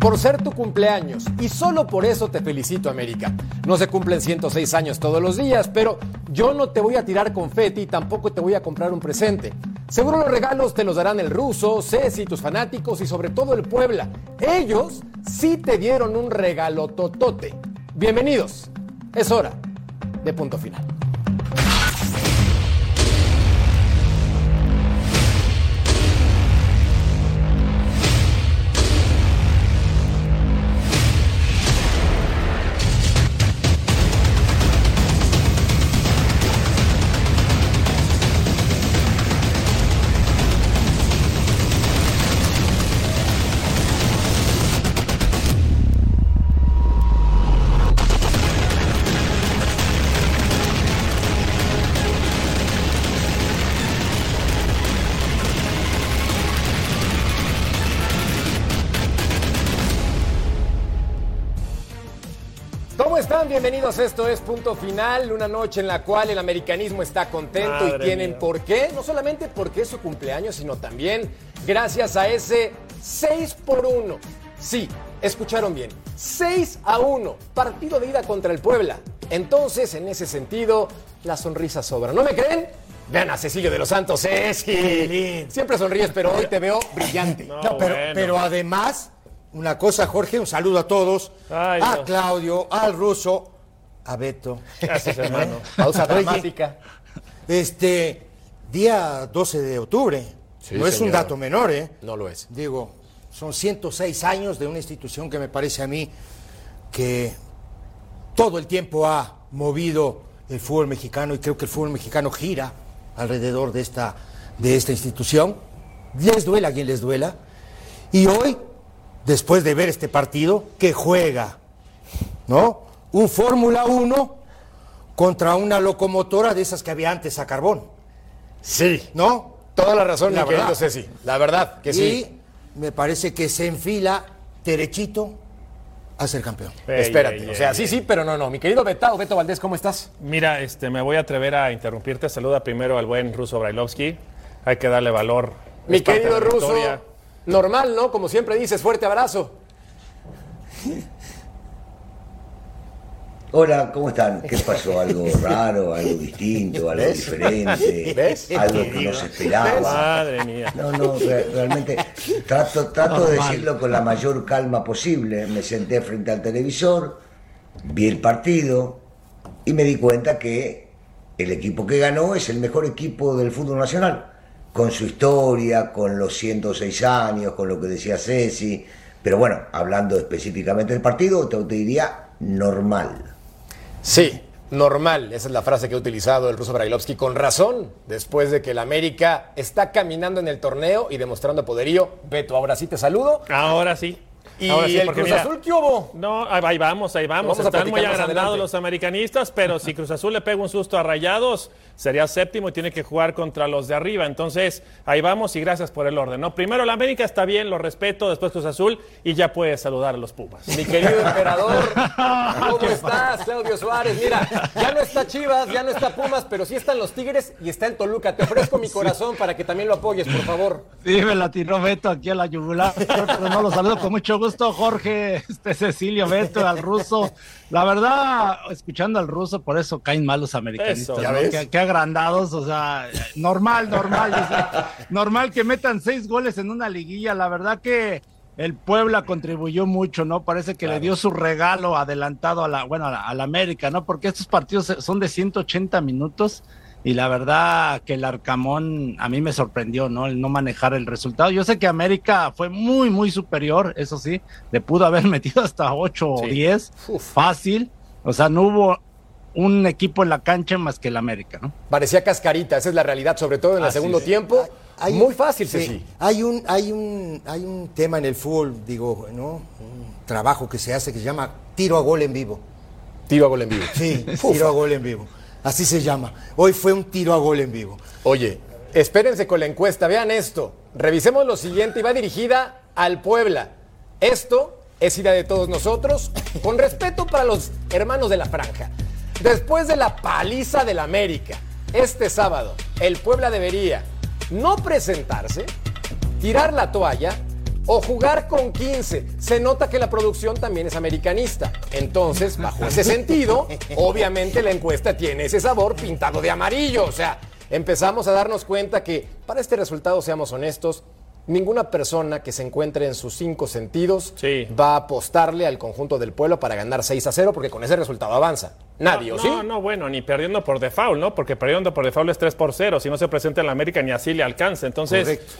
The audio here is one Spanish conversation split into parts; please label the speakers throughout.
Speaker 1: por ser tu cumpleaños y solo por eso te felicito América. No se cumplen 106 años todos los días, pero yo no te voy a tirar confeti y tampoco te voy a comprar un presente. Seguro los regalos te los darán el ruso, Ceci, tus fanáticos y sobre todo el Puebla. Ellos sí te dieron un regalo totote. Bienvenidos. Es hora de punto final. Bienvenidos. Esto es Punto Final, una noche en la cual el americanismo está contento y tienen
Speaker 2: mía.
Speaker 1: por qué, no solamente porque es su cumpleaños, sino también gracias a ese 6 por 1. Sí, escucharon bien. 6 a 1, partido de ida contra el Puebla. Entonces, en ese sentido, la sonrisa sobra. ¿No me creen? Vean a Cecilio de los Santos, es que siempre sonríes, pero hoy te veo brillante.
Speaker 2: No,
Speaker 3: No, pero,
Speaker 2: bueno.
Speaker 3: pero además, una cosa, Jorge, un saludo a todos.
Speaker 2: Ay,
Speaker 3: a
Speaker 2: Dios.
Speaker 3: Claudio, al ruso, a Beto.
Speaker 2: Gracias, hermano.
Speaker 1: Pausa dramática.
Speaker 3: Este, día 12 de octubre.
Speaker 1: Sí,
Speaker 3: no es un dato menor, ¿eh?
Speaker 1: No lo es.
Speaker 3: Digo, son 106 años de una institución que me parece a mí que todo el tiempo ha movido el fútbol mexicano y creo que el fútbol mexicano gira alrededor de esta, de esta institución. Les duela a quien les duela. Y hoy, después de ver este partido, que juega, ¿no? Un Fórmula 1 contra una locomotora de esas que había antes a carbón,
Speaker 1: Sí,
Speaker 3: ¿no?
Speaker 1: Toda la razón,
Speaker 3: La
Speaker 1: mi querido
Speaker 3: verdad.
Speaker 1: Ceci. La verdad que
Speaker 3: y
Speaker 1: sí.
Speaker 3: me parece que se enfila derechito a ser campeón.
Speaker 2: Ey,
Speaker 1: Espérate. o sea, sí, sí, pero no, no. Mi querido Betao, Beto Valdés, ¿cómo estás?
Speaker 2: Mira, este, me voy a atrever a interrumpirte. Saluda primero al buen ruso Brailovsky. Hay que darle valor.
Speaker 1: Mi querido ruso,
Speaker 2: victoria.
Speaker 1: Normal, ¿no? Como siempre dices, fuerte abrazo.
Speaker 4: Hola, ¿cómo están? ¿Qué pasó? ¿Algo raro, algo distinto, algo diferente?
Speaker 1: ¿Ves?
Speaker 4: Algo que no se esperaba.
Speaker 2: Madre mía.
Speaker 4: No, no, re- realmente trato, trato de decirlo con la mayor calma posible. Me senté frente al televisor, vi el partido y me di cuenta que el equipo que ganó es el mejor equipo del fútbol nacional, con su historia, con los 106 años, con lo que decía Ceci. Pero bueno, hablando específicamente del partido, te, te diría normal.
Speaker 1: Sí, normal. Esa es la frase que ha utilizado el ruso Brailovsky con razón. Después de que el América está caminando en el torneo y demostrando poderío. Beto, ahora sí te saludo.
Speaker 2: Ahora sí.
Speaker 1: Y
Speaker 2: Ahora sí,
Speaker 1: el
Speaker 2: porque
Speaker 1: Cruz
Speaker 2: mira,
Speaker 1: Azul, ¿qué hubo?
Speaker 2: No, ahí vamos, ahí vamos. Están muy agrandados
Speaker 1: adelante.
Speaker 2: los americanistas, pero si Cruz Azul le pega un susto a Rayados, sería séptimo y tiene que jugar contra los de arriba. Entonces, ahí vamos y gracias por el orden. ¿no? Primero la América está bien, lo respeto, después Cruz Azul y ya puedes saludar a los Pumas.
Speaker 1: Mi querido emperador, ¿cómo estás, Claudio Suárez? Mira, ya no está Chivas, ya no está Pumas, pero sí están los Tigres y está el Toluca. Te ofrezco mi corazón para que también lo apoyes, por favor.
Speaker 5: Sí, me la tiró Beto aquí a la yugular, pero no lo saludo con mucho gusto, Jorge, este Cecilio, Beto, al ruso. La verdad, escuchando al ruso, por eso caen mal los americanistas,
Speaker 2: Eso,
Speaker 1: ¿ya
Speaker 5: ¿no? Qué, qué agrandados, o sea, normal, normal, normal que metan seis goles en una liguilla, la verdad que el Puebla contribuyó mucho, ¿no? Parece que le dio su regalo adelantado a la, bueno, a la, a la América, ¿no? Porque estos partidos son de 180 minutos y la verdad que el Arcamón a mí me sorprendió, ¿no? El no manejar el resultado. Yo sé que América fue muy, muy superior, eso sí, le pudo haber metido hasta 8 o
Speaker 2: Sí.
Speaker 5: 10, fácil, o sea, no hubo un equipo en la cancha más que el América, ¿no?
Speaker 1: Parecía cascarita, esa es la realidad, sobre todo en el
Speaker 5: Así
Speaker 1: segundo
Speaker 5: es.
Speaker 1: tiempo.
Speaker 3: Hay-
Speaker 1: Muy fácil,
Speaker 3: sí,
Speaker 1: Ceci.
Speaker 3: Hay un, hay un, hay un tema en el fútbol, digo, ¿no? Un trabajo que se hace que se llama tiro a gol en vivo.
Speaker 1: Tiro a gol en vivo.
Speaker 3: Sí, tiro a gol en vivo. Así se llama. Hoy fue un tiro a gol en vivo.
Speaker 1: Oye, espérense con la encuesta, vean esto. Revisemos lo siguiente y va dirigida al Puebla. Esto es idea de todos nosotros, con respeto para los hermanos de la franja. Después de la paliza del América, este sábado, el Puebla debería no presentarse, tirar la toalla o jugar con 15. Se nota que la producción también es americanista. Entonces, bajo ese sentido, obviamente la encuesta tiene ese sabor pintado de amarillo. O sea, empezamos a darnos cuenta que para este resultado, seamos honestos, ninguna persona que se encuentre en sus cinco sentidos
Speaker 2: Sí.
Speaker 1: va a apostarle al conjunto del pueblo para ganar 6 a 0 porque con ese resultado avanza. Nadie,
Speaker 2: no,
Speaker 1: ¿o sí?
Speaker 2: No, no, bueno, ni perdiendo por default, ¿no? Porque perdiendo por default es 3 por 0. Si no se presenta en la América, ni así le alcanza. Entonces,
Speaker 3: Correcto.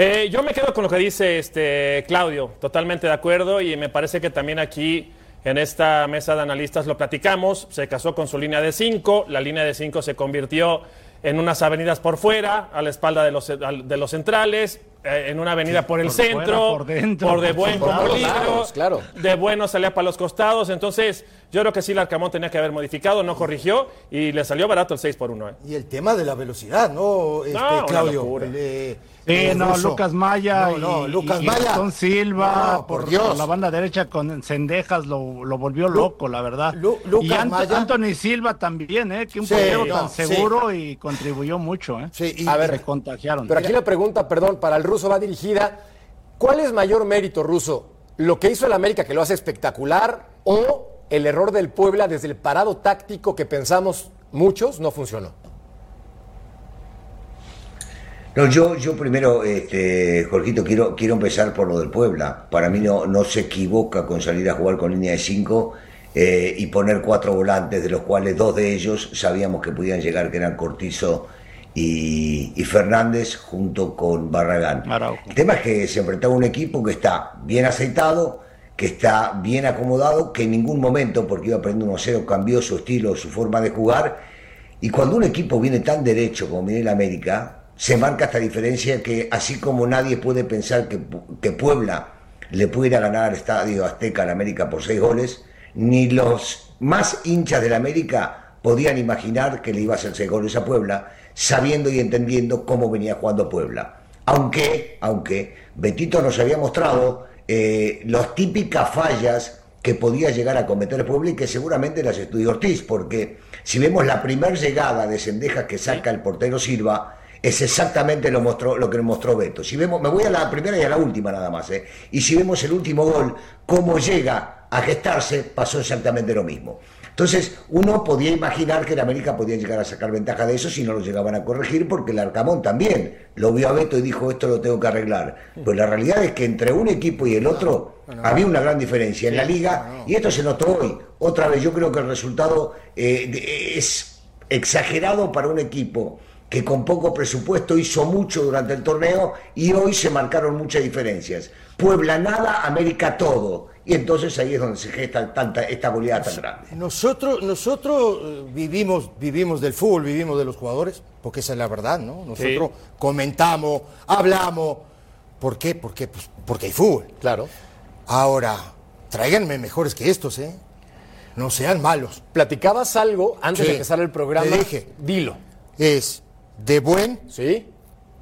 Speaker 2: Eh, yo me quedo con lo que dice este Claudio. Totalmente de acuerdo. Y me parece que también aquí, en esta mesa de analistas, lo platicamos. Se casó con su línea de 5. La línea de 5 se convirtió en unas avenidas por fuera, a la espalda de los, de los centrales, eh, en una avenida por el
Speaker 5: por fuera,
Speaker 2: centro,
Speaker 5: por dentro,
Speaker 2: de
Speaker 5: por
Speaker 2: buen como
Speaker 1: lados,
Speaker 2: libro,
Speaker 1: claro.
Speaker 2: de bueno salía para los costados. Entonces, yo creo que sí, el Arcamón tenía que haber modificado, no corrigió y le salió barato el 6 por 1.
Speaker 3: Y el tema de la velocidad, ¿no, este, Claudio? El, eh,
Speaker 5: Sí,
Speaker 3: el
Speaker 5: no,
Speaker 3: ruso.
Speaker 5: Lucas Maya
Speaker 3: No, no,
Speaker 5: y,
Speaker 3: Lucas
Speaker 5: y
Speaker 3: Maya.
Speaker 5: Gastón Silva
Speaker 3: No,
Speaker 5: por,
Speaker 3: por Dios.
Speaker 5: por la banda derecha con Cendejas lo, lo volvió loco, la verdad.
Speaker 3: Lu- Lucas
Speaker 5: y Ant-
Speaker 3: Maya.
Speaker 5: Anthony Silva también, ¿eh? que un
Speaker 3: Sí,
Speaker 5: portero
Speaker 3: no,
Speaker 5: tan
Speaker 3: sí.
Speaker 5: seguro y contribuyó mucho. ¿eh?
Speaker 3: Sí, y-
Speaker 1: A ver,
Speaker 5: Se contagiaron.
Speaker 1: Pero aquí la pregunta, perdón, para el ruso va dirigida. ¿Cuál es mayor mérito, ruso? ¿Lo que hizo el América que lo hace espectacular o el error del Puebla desde el parado táctico que pensamos muchos no funcionó?
Speaker 4: No, yo, yo primero, este, Jorgito, quiero, quiero empezar por lo del Puebla. Para mí no, no se equivoca con salir a jugar con línea de 5 y poner cuatro volantes, de los cuales dos de ellos sabíamos que podían llegar, que eran Cortizo y, y Fernández, junto con Barragán.
Speaker 5: Araujo.
Speaker 4: El tema es que se enfrentaba un equipo que está bien aceitado, que está bien acomodado, que en ningún momento, porque iba perdiendo 1-0, cambió su estilo, su forma de jugar. Y cuando un equipo viene tan derecho como viene el América, se marca esta diferencia que así como nadie puede pensar que, que Puebla le puede ir a ganar al Estadio Azteca al América por seis goles, ni los más hinchas del América podían imaginar que le iba a hacer seis goles a Puebla, sabiendo y entendiendo cómo venía jugando Puebla. Aunque, aunque Betito nos había mostrado eh, las típicas fallas que podía llegar a cometer Puebla y que seguramente las estudió Ortiz, porque si vemos la primera llegada de Sendejas que saca el portero Silva, es exactamente lo, mostró, lo que nos mostró Beto. Si vemos, me voy a la primera y a la última nada más, ¿eh? y si vemos el último gol, cómo llega a gestarse, pasó exactamente lo mismo. Entonces, uno podía imaginar que el América podía llegar a sacar ventaja de eso si no lo llegaban a corregir, porque el Arcamón también lo vio a Beto y dijo, esto lo tengo que arreglar. Pero la realidad es que entre un equipo y el otro había una gran diferencia en la liga, y esto se notó hoy. Otra vez, yo creo que el resultado eh, es exagerado para un equipo que con poco presupuesto hizo mucho durante el torneo y hoy se marcaron muchas diferencias. Puebla nada, América todo. Y entonces ahí es donde se gesta tanta, esta goleada tan grande.
Speaker 3: Nosotros, nosotros eh, vivimos, vivimos del fútbol, vivimos de los jugadores, porque esa es la verdad, ¿no? Nosotros comentamos, hablamos. ¿Por qué? Porque, pues, porque hay fútbol.
Speaker 1: Claro.
Speaker 3: Ahora, tráiganme mejores que estos, ¿eh? No sean malos.
Speaker 1: Platicabas algo antes
Speaker 3: Sí,
Speaker 1: de empezar el programa.
Speaker 3: te dije.
Speaker 1: Dilo.
Speaker 3: Es de buen,
Speaker 1: ¿Sí?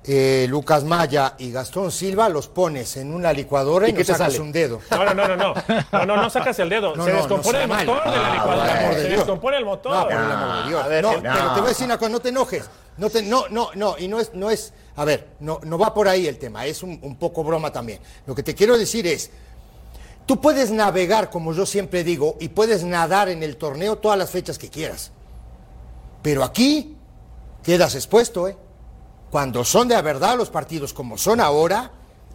Speaker 3: Eh, Lucas Maya y Gastón Silva, los pones en una licuadora y,
Speaker 1: ¿Y qué
Speaker 3: no
Speaker 1: te
Speaker 3: sacas
Speaker 1: sale?
Speaker 3: un dedo.
Speaker 2: No, no, no, no, no. No, no, no sacas el dedo.
Speaker 3: No,
Speaker 2: se
Speaker 3: no,
Speaker 2: descompone
Speaker 3: no
Speaker 2: el motor
Speaker 3: mal.
Speaker 2: de la
Speaker 3: Ah,
Speaker 2: licuadora. se
Speaker 3: Dios.
Speaker 2: descompone el motor.
Speaker 3: No, por el amor de Dios.
Speaker 1: A ver,
Speaker 3: no,
Speaker 1: el-
Speaker 3: pero te voy a decir una cosa, no te enojes. No, te, no, no, no, y no es, no es, a ver, no, no va por ahí el tema, es un, un poco broma también. Lo que te quiero decir es, tú puedes navegar, como yo siempre digo, y puedes nadar en el torneo todas las fechas que quieras. Pero aquí quedas expuesto, ¿eh? Cuando son de verdad los partidos como son ahora,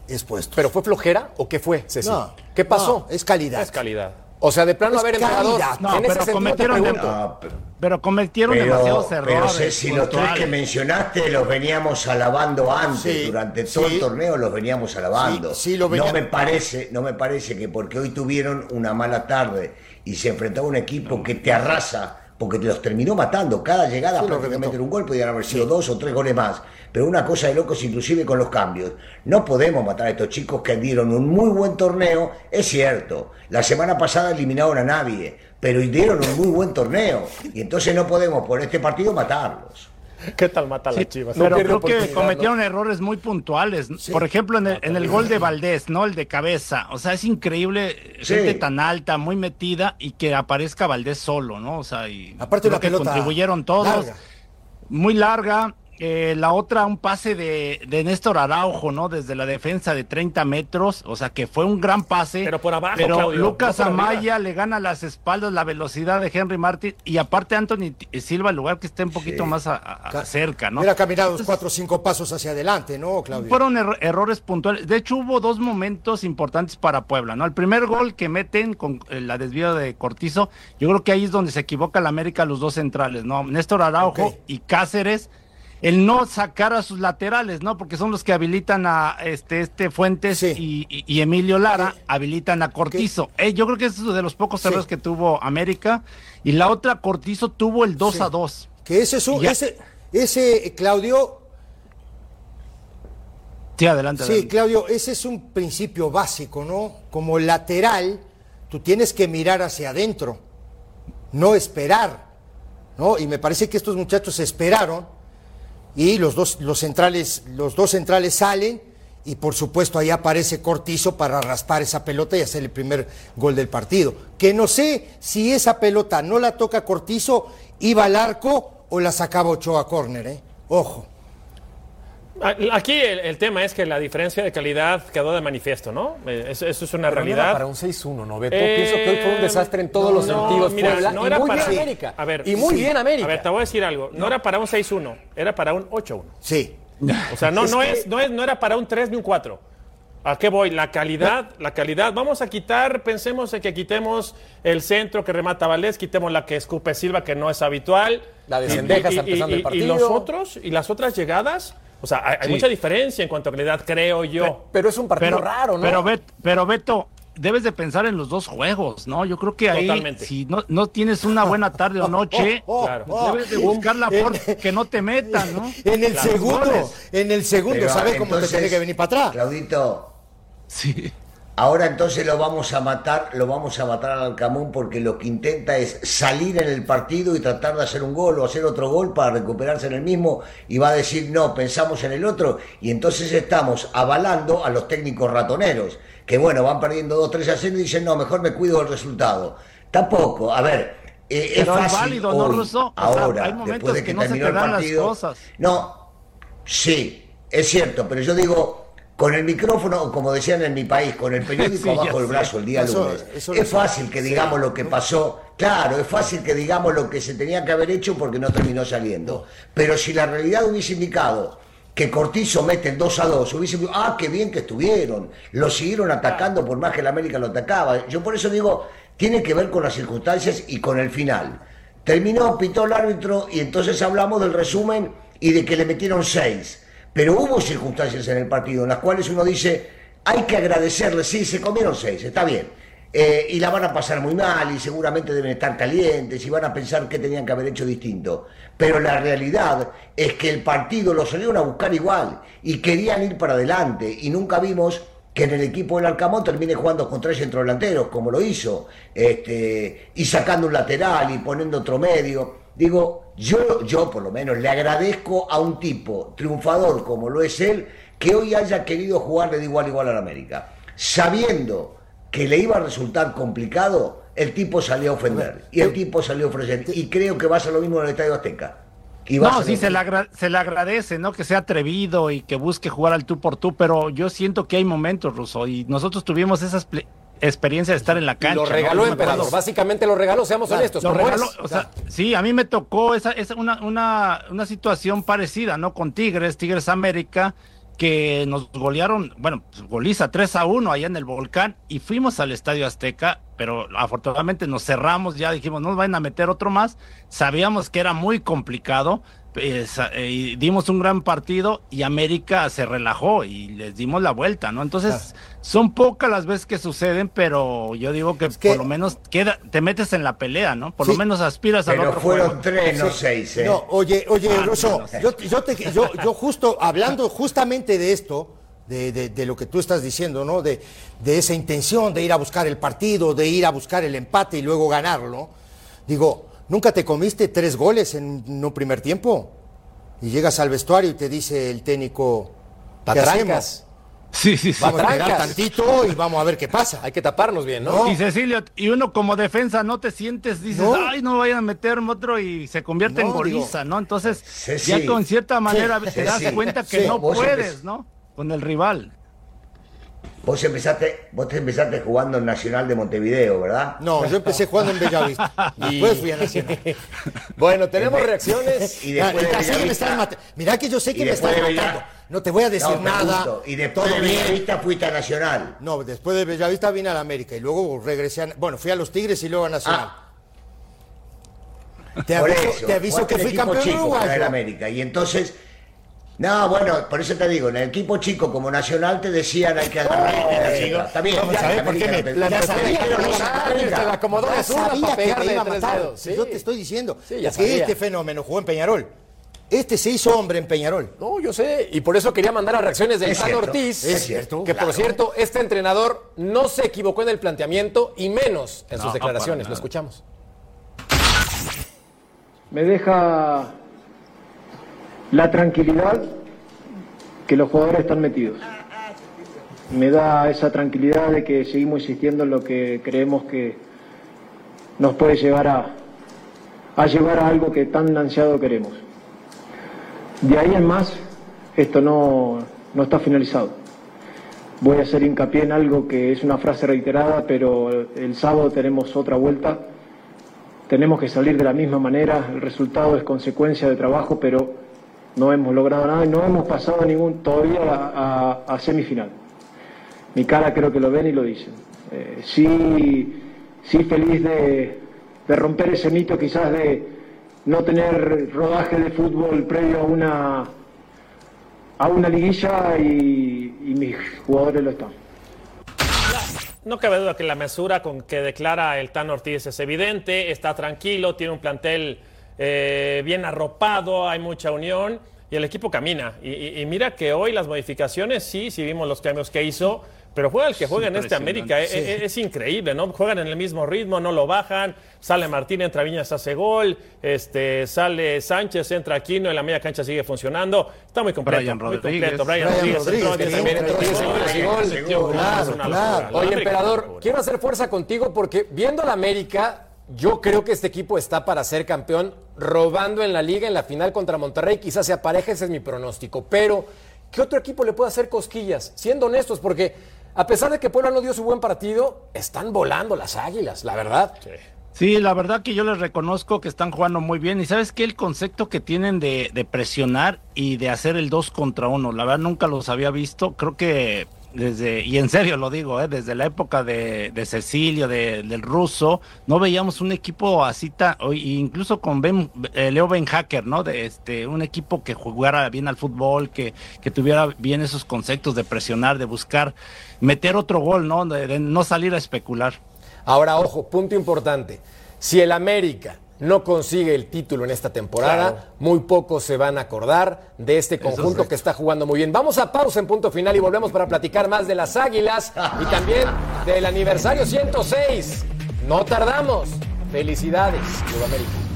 Speaker 3: expuestos.
Speaker 1: ¿Pero fue flojera o qué fue, Ceci?
Speaker 3: No,
Speaker 1: ¿Qué pasó?
Speaker 3: no, es calidad.
Speaker 2: Es calidad.
Speaker 1: O sea, de plano,
Speaker 3: Es
Speaker 1: a ver.
Speaker 5: No,
Speaker 1: en
Speaker 5: pero cometieron.
Speaker 4: No, pero-
Speaker 5: Pero cometieron
Speaker 4: Pero,
Speaker 5: demasiados
Speaker 4: pero
Speaker 5: errores.
Speaker 4: Ceci, los tres que mencionaste los veníamos alabando antes,
Speaker 3: Sí,
Speaker 4: durante todo
Speaker 3: sí.
Speaker 4: el torneo los veníamos alabando.
Speaker 3: Sí, sí, lo
Speaker 4: no
Speaker 3: venía-
Speaker 4: me parece, no me parece que porque hoy tuvieron una mala tarde y se enfrentaba a un equipo que te arrasa, porque los terminó matando, cada llegada
Speaker 3: Sí,
Speaker 4: prácticamente era un gol, podían haber sido dos o tres goles más. Pero una cosa de locos, inclusive con los cambios. No podemos matar a estos chicos que dieron un muy buen torneo, es cierto. La semana pasada eliminaron a nadie, pero dieron un muy buen torneo. Y entonces no podemos por este partido matarlos.
Speaker 2: ¿Qué tal mata
Speaker 5: Sí,
Speaker 2: las chivas?
Speaker 5: pero creo que cometieron errores muy puntuales. Por ejemplo, en el, en el gol de Valdés, ¿no? El de cabeza. O sea, es increíble,
Speaker 4: Sí.
Speaker 5: gente tan alta, muy metida y que aparezca Valdés solo, ¿no? O sea, y
Speaker 3: Aparte
Speaker 5: creo
Speaker 3: una
Speaker 5: que
Speaker 3: pelota
Speaker 5: contribuyeron todos.
Speaker 3: larga.
Speaker 5: Muy larga. Que la otra, un pase de, de Néstor Araujo, ¿no? Desde la defensa de 30 metros, o sea que fue un gran pase.
Speaker 2: Pero por abajo,
Speaker 5: Pero
Speaker 2: Claudio,
Speaker 5: Lucas
Speaker 2: no
Speaker 5: Amaya le gana las espaldas, la velocidad de Henry Martin, y aparte Anthony Silva, el lugar que esté un poquito más a- a- cerca, ¿no?
Speaker 3: Hubiera caminado cuatro o cinco pasos hacia adelante, ¿no, Claudio?
Speaker 5: Fueron er- errores puntuales. De hecho, hubo dos momentos importantes para Puebla, ¿no? El primer gol que meten con eh, la desvío de Cortizo, yo creo que ahí es donde se equivoca la América los dos centrales, ¿no? Néstor Araujo y Cáceres. El no sacar a sus laterales, ¿no? Porque son los que habilitan a este, este Fuentes
Speaker 3: Sí.
Speaker 5: y, Emilio Lara, habilitan a Cortizo. Eh, yo creo que es uno de los pocos
Speaker 3: Sí.
Speaker 5: errores que tuvo América. Y la otra, Cortizo tuvo el 2
Speaker 3: Sí.
Speaker 5: a 2.
Speaker 3: Que ese es un,
Speaker 5: Ya.
Speaker 3: ese, ese, Claudio,
Speaker 5: Sí, adelante.
Speaker 3: Sí. Claudio, ese es un principio básico, ¿no? Como lateral, tú tienes que mirar hacia adentro, no esperar, ¿no? Y me parece que estos muchachos esperaron y los dos, los centrales, los dos centrales salen y por supuesto ahí aparece Cortizo para raspar esa pelota y hacer el primer gol del partido. Que no sé si esa pelota no la toca Cortizo, iba al arco o la sacaba Ochoa a córner, ¿eh? Ojo.
Speaker 2: Aquí el, el tema es que la diferencia de calidad quedó de manifiesto, ¿no? Eh, Eso, eso es una
Speaker 1: Pero no era
Speaker 2: realidad.
Speaker 1: para un 6-1, ¿no, Beto?
Speaker 2: Eh,
Speaker 1: Pienso que hoy fue un desastre en todos los
Speaker 2: no,
Speaker 1: sentidos,
Speaker 2: mira,
Speaker 1: Puebla.
Speaker 2: no
Speaker 1: y
Speaker 2: era
Speaker 1: muy
Speaker 2: para-
Speaker 1: bien América.
Speaker 2: A ver,
Speaker 1: y muy
Speaker 2: sí.
Speaker 1: bien América.
Speaker 2: A ver, te voy a decir algo. No, era para un 6-1, era para un 8-1.
Speaker 3: Sí.
Speaker 2: O sea, no,
Speaker 3: Es
Speaker 2: no,
Speaker 3: que-
Speaker 2: es, no, es, no era para un 3 ni un 4. ¿A qué voy? La calidad, la calidad. Vamos a quitar, pensemos en que quitemos el centro que remata Valdés, quitemos la que escupe Silva, que no es habitual.
Speaker 1: La de
Speaker 2: Y-
Speaker 1: Cendejas
Speaker 2: y- y-
Speaker 1: empezando el
Speaker 2: y-
Speaker 1: partido.
Speaker 2: Y los otros, y las otras llegadas, o sea, hay, mucha diferencia en cuanto a calidad, creo yo.
Speaker 1: Pero es un partido
Speaker 5: pero,
Speaker 1: raro, ¿no?
Speaker 5: Pero, Bet- pero Beto, debes de pensar en los dos juegos, ¿no? Yo creo que ahí,
Speaker 2: Totalmente.
Speaker 5: si no, no tienes una buena tarde o noche,
Speaker 3: Oh, oh,
Speaker 2: Claro.
Speaker 3: oh.
Speaker 5: debes de buscar la forma que no te metan, ¿no?
Speaker 3: En el
Speaker 5: Claro.
Speaker 3: segundo,
Speaker 5: Goles.
Speaker 3: en el segundo,
Speaker 4: Pero,
Speaker 3: ¿sabes cómo te tiene que venir para atrás?
Speaker 4: Claudito,
Speaker 5: Sí.
Speaker 4: Ahora entonces lo vamos a matar, lo vamos a matar al Alcamón porque lo que intenta es salir en el partido y tratar de hacer un gol o hacer otro gol para recuperarse en el mismo y va a decir no, pensamos en el otro y entonces estamos avalando a los técnicos ratoneros que bueno, van perdiendo 2-3 a 0 y dicen no, mejor me cuido del resultado. Tampoco, a ver, eh, es fácil
Speaker 5: válido,
Speaker 4: ahora, después de
Speaker 5: que
Speaker 4: que,
Speaker 5: no se
Speaker 4: terminó
Speaker 5: te
Speaker 4: el
Speaker 5: dan las
Speaker 4: partido.
Speaker 5: cosas.
Speaker 4: No, sí, es cierto, pero yo digo, con el micrófono, como decían en mi país, con el periódico
Speaker 5: Sí,
Speaker 4: del
Speaker 5: sé.
Speaker 4: brazo el día
Speaker 3: Eso-
Speaker 4: lunes,
Speaker 3: eso
Speaker 4: es fácil que digamos lo que pasó. Claro, es fácil que digamos lo que se tenía que haber hecho porque no terminó saliendo. Pero si la realidad hubiese indicado que Cortizo mete el 2 a 2, hubiese dicho, ah, qué bien que estuvieron. Lo siguieron atacando por más que el América lo atacaba. Yo por eso digo, tiene que ver con las circunstancias y con el final. Terminó, pitó el árbitro y entonces hablamos del resumen y de que le metieron 6. Pero hubo circunstancias en el partido en las cuales uno dice, hay que agradecerle, sí, se comieron 6, está bien. Eh, y la van a pasar muy mal y seguramente deben estar calientes y van a pensar que tenían que haber hecho distinto. Pero la realidad es que el partido lo salieron a buscar igual y querían ir para adelante y nunca vimos que en el equipo del Arcamón termine jugando con tres centrodelanteros, como lo hizo, este, y sacando un lateral y poniendo otro medio. Digo, yo, yo por lo menos le agradezco a un tipo triunfador como lo es él, que hoy haya querido jugarle de igual a igual a la América. Sabiendo que le iba a resultar complicado, el tipo salió a ofender y el tipo salió a ofrecer. Y creo que va a ser lo mismo en el Estadio Azteca.
Speaker 5: No, sí, se le, agra- se le agradece, ¿no? Que sea atrevido y que busque jugar al tú por tú, pero yo siento que hay momentos, Russo, y nosotros tuvimos esa expli- experiencia de estar en la
Speaker 1: Y
Speaker 5: cancha.
Speaker 1: lo regaló Emperador. Básicamente lo regaló, seamos honestos.
Speaker 5: Lo regaló, o sea, sí, a mí me tocó esa, esa una, una, una situación parecida, ¿no? Con Tigres, Tigres América, que nos golearon, bueno, goliza 3 a 1 allá en el volcán y fuimos al Estadio Azteca, pero afortunadamente nos cerramos, ya dijimos, no nos van a meter otro más, sabíamos que era muy complicado, pues, eh, dimos un gran partido y América se relajó y les dimos la vuelta, ¿no? Entonces, son pocas las veces que suceden, pero yo digo que,
Speaker 3: que-
Speaker 5: por lo menos queda, te metes en la pelea, ¿no? Por
Speaker 3: Sí.
Speaker 5: lo menos aspiras al
Speaker 4: Pero
Speaker 5: otro
Speaker 4: fueron
Speaker 5: juego.
Speaker 4: tres, no seis. ¿eh?
Speaker 3: No, oye, oye,
Speaker 5: Ah,
Speaker 3: Russo,
Speaker 5: no sé.
Speaker 3: yo, yo, te- yo, yo justo, hablando justamente de esto, de, de- de lo que tú estás diciendo, ¿no? De, de esa intención de ir a buscar el partido, de ir a buscar el empate y luego ganarlo. Digo, ¿nunca te comiste tres goles en un primer tiempo? Y llegas al vestuario y te dice el técnico, ¿qué hacemos?
Speaker 5: Sí, sí, sí.
Speaker 3: Vamos a esperar tantito y vamos a ver qué pasa.
Speaker 1: Hay que taparnos bien, ¿no?
Speaker 5: Y Cecilio, y uno como defensa no te sientes, dices,
Speaker 3: No.
Speaker 5: ay, no vayan a meterme otro y se convierte en
Speaker 3: No,
Speaker 5: goliza, ¿no? Entonces, ya con cierta manera
Speaker 4: Sí,
Speaker 5: te das cuenta que
Speaker 4: sí.
Speaker 5: no puedes, ¿no? Con el rival.
Speaker 4: Vos empezaste, vos te empezaste jugando en Nacional de Montevideo, ¿verdad?
Speaker 3: No, yo empecé jugando en Bellavista. Después fui a Nacional.
Speaker 1: Bueno, tenemos reacciones.
Speaker 4: Y después
Speaker 3: Ah,
Speaker 4: de
Speaker 3: me Mirá que yo sé que
Speaker 4: y
Speaker 3: me
Speaker 4: de Bella-
Speaker 3: matando. No te voy a decir
Speaker 4: No,
Speaker 3: nada.
Speaker 4: Y después
Speaker 3: todo
Speaker 4: de
Speaker 3: bien.
Speaker 4: Bellavista fuiste a Nacional.
Speaker 3: No, después de Bellavista vine a la América y luego regresé a... Bueno, fui a los Tigres y luego a Nacional. te
Speaker 4: Por
Speaker 3: aviso,
Speaker 4: eso,
Speaker 3: te aviso que fui campeón
Speaker 4: chico
Speaker 3: uruguayo.
Speaker 4: América. Y entonces, no, bueno, por eso te digo, en el equipo chico como Nacional te decían hay que agarrar y América. Está bien,
Speaker 3: por qué me...
Speaker 4: no te-
Speaker 1: la
Speaker 3: ya
Speaker 1: empezó a
Speaker 3: sabía que
Speaker 1: se la acomodó de
Speaker 3: sabía
Speaker 1: para
Speaker 3: que
Speaker 1: pegarle
Speaker 3: me iba a
Speaker 1: de tres
Speaker 3: matar.
Speaker 1: dedos, sí.
Speaker 3: Yo te estoy diciendo
Speaker 1: Sí, ya
Speaker 3: que
Speaker 1: sabía.
Speaker 3: este fenómeno jugó en Peñarol. Este se hizo hombre en Peñarol.
Speaker 1: No, yo sé, y por eso quería mandar a reacciones del Tan
Speaker 4: cierto,
Speaker 1: Ortiz,
Speaker 4: es cierto,
Speaker 1: que
Speaker 4: claro.
Speaker 1: por cierto, este entrenador no se equivocó en el planteamiento y menos en sus
Speaker 5: No,
Speaker 1: declaraciones. Lo escuchamos.
Speaker 6: me deja la tranquilidad que los jugadores están metidos. Me da esa tranquilidad de que seguimos insistiendo en lo que creemos que nos puede llevar a, a llevar a algo que tan ansiado queremos. De ahí en más, esto no, no está finalizado. Voy a hacer hincapié en algo que es una frase reiterada, pero el sábado tenemos otra vuelta tenemos que salir de la misma manera, el resultado es consecuencia de trabajo, pero no hemos logrado nada y no hemos pasado ningún todavía a, a- a semifinal. Mi cara creo que lo ven y lo dicen. Eh, sí, sí feliz de, de romper ese mito quizás de no tener rodaje de fútbol previo a una, a una liguilla y, y mis jugadores lo están.
Speaker 2: No cabe duda que la mesura con que declara el Tan Ortiz es evidente, está tranquilo, tiene un plantel eh, bien arropado, hay mucha unión y el equipo camina. Y, y- y mira que hoy las modificaciones, sí, sí vimos los cambios que hizo, pero juega el que juega en este América, eh, eh, es, increíble, ¿no? Juegan en el mismo ritmo, no lo bajan, sale Martín, entra Viñas, hace gol, este, sale Sánchez, entra Aquino, en la media cancha sigue funcionando, está muy completo,
Speaker 5: Brian
Speaker 2: muy
Speaker 5: Rodríguez.
Speaker 2: completo. Brian,
Speaker 3: Brian
Speaker 2: Rodríguez, también
Speaker 1: Oye, emperador, quiero hacer fuerza contigo porque viendo la América, yo creo que este equipo está para ser campeón, robando en la liga en la final contra Monterrey. Quizás se apareje, ese es mi pronóstico. Pero, ¿qué otro equipo le puede hacer cosquillas? Siendo honestos, porque a pesar de que Puebla no dio su buen partido, están volando las águilas, la verdad.
Speaker 5: Sí, la verdad que yo les reconozco que están jugando muy bien. Y sabes que el concepto que tienen de, de presionar y de hacer el dos contra uno, la verdad nunca los había visto. Creo que desde, y en serio lo digo, ¿eh? desde la época de, de Cecilio, de- del ruso, no veíamos un equipo así tan, o incluso con ben, eh, Leo Ben Hacker, ¿no? De este, un equipo que jugara bien al fútbol, que, que tuviera bien esos conceptos de presionar, de buscar meter otro gol, ¿no? De no salir a especular.
Speaker 1: Ahora, ojo, punto importante. Si el América no consigue el título en esta temporada, muy pocos se van a acordar de este conjunto que está jugando muy bien. Vamos a pausa en punto final y volvemos para platicar más de las Águilas y también del aniversario 106. No tardamos. Felicidades, Club América.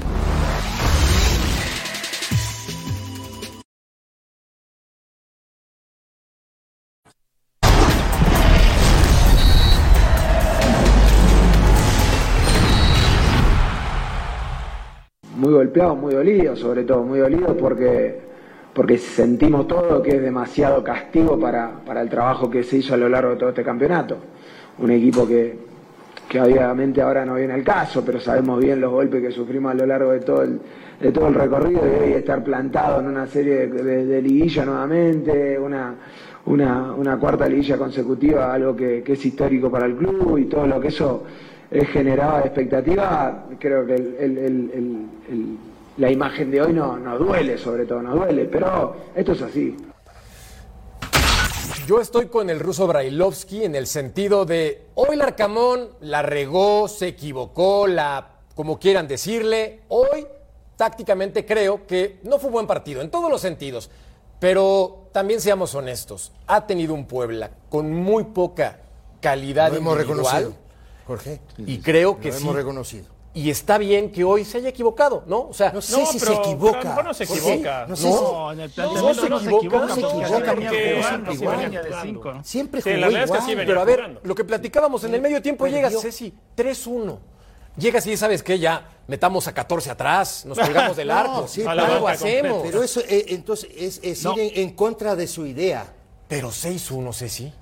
Speaker 6: Muy golpeado, muy dolido, sobre todo, muy dolido porque, porque sentimos todo que es demasiado castigo para, para el trabajo que se hizo a lo largo de todo este campeonato. Un equipo que, que obviamente ahora no viene al caso, pero sabemos bien los golpes que sufrimos a lo largo de todo el, de todo el recorrido y hoy estar plantado en una serie de, de, liguilla nuevamente, una, una, una cuarta liguilla consecutiva, algo que, que es histórico para el club y todo lo que eso generaba de expectativa, creo que el- el- el- el- el- la imagen de hoy no, no duele, sobre todo no duele, pero esto es así.
Speaker 1: Yo estoy con el ruso Brailovsky en el sentido de hoy Larcamón la regó, se equivocó, la como quieran decirle. Hoy tácticamente creo que no fue buen partido en todos los sentidos, pero también seamos honestos. Ha tenido un Puebla con muy poca calidad
Speaker 3: hemos
Speaker 1: individual
Speaker 3: reconocido, Jorge.
Speaker 1: y creo que
Speaker 3: Lo
Speaker 1: sí.
Speaker 3: hemos reconocido.
Speaker 1: y está bien que hoy se haya equivocado, ¿no? O sea,
Speaker 3: no sé
Speaker 2: No,
Speaker 3: si
Speaker 2: pero-
Speaker 3: se equivoca.
Speaker 2: pero a lo mejor no se equivoca.
Speaker 3: No sé
Speaker 5: No, en el planteamiento no, se equivoca,
Speaker 3: no se equivoca,
Speaker 2: porque siempre.
Speaker 3: Siempre jugó
Speaker 2: que
Speaker 3: igual.
Speaker 2: sí venía
Speaker 1: pero a ver, lo que platicábamos en el medio tiempo llegas, Ceci, 3-1. Llegas y sabes qué, ya metamos a 14 atrás, nos colgamos del arco,
Speaker 3: No, sí,
Speaker 1: algo
Speaker 2: banca
Speaker 1: hacemos.
Speaker 3: Pero eso eh, entonces es, es
Speaker 5: No.
Speaker 3: ir en, en contra de su idea.
Speaker 1: Pero 6-1, Ceci.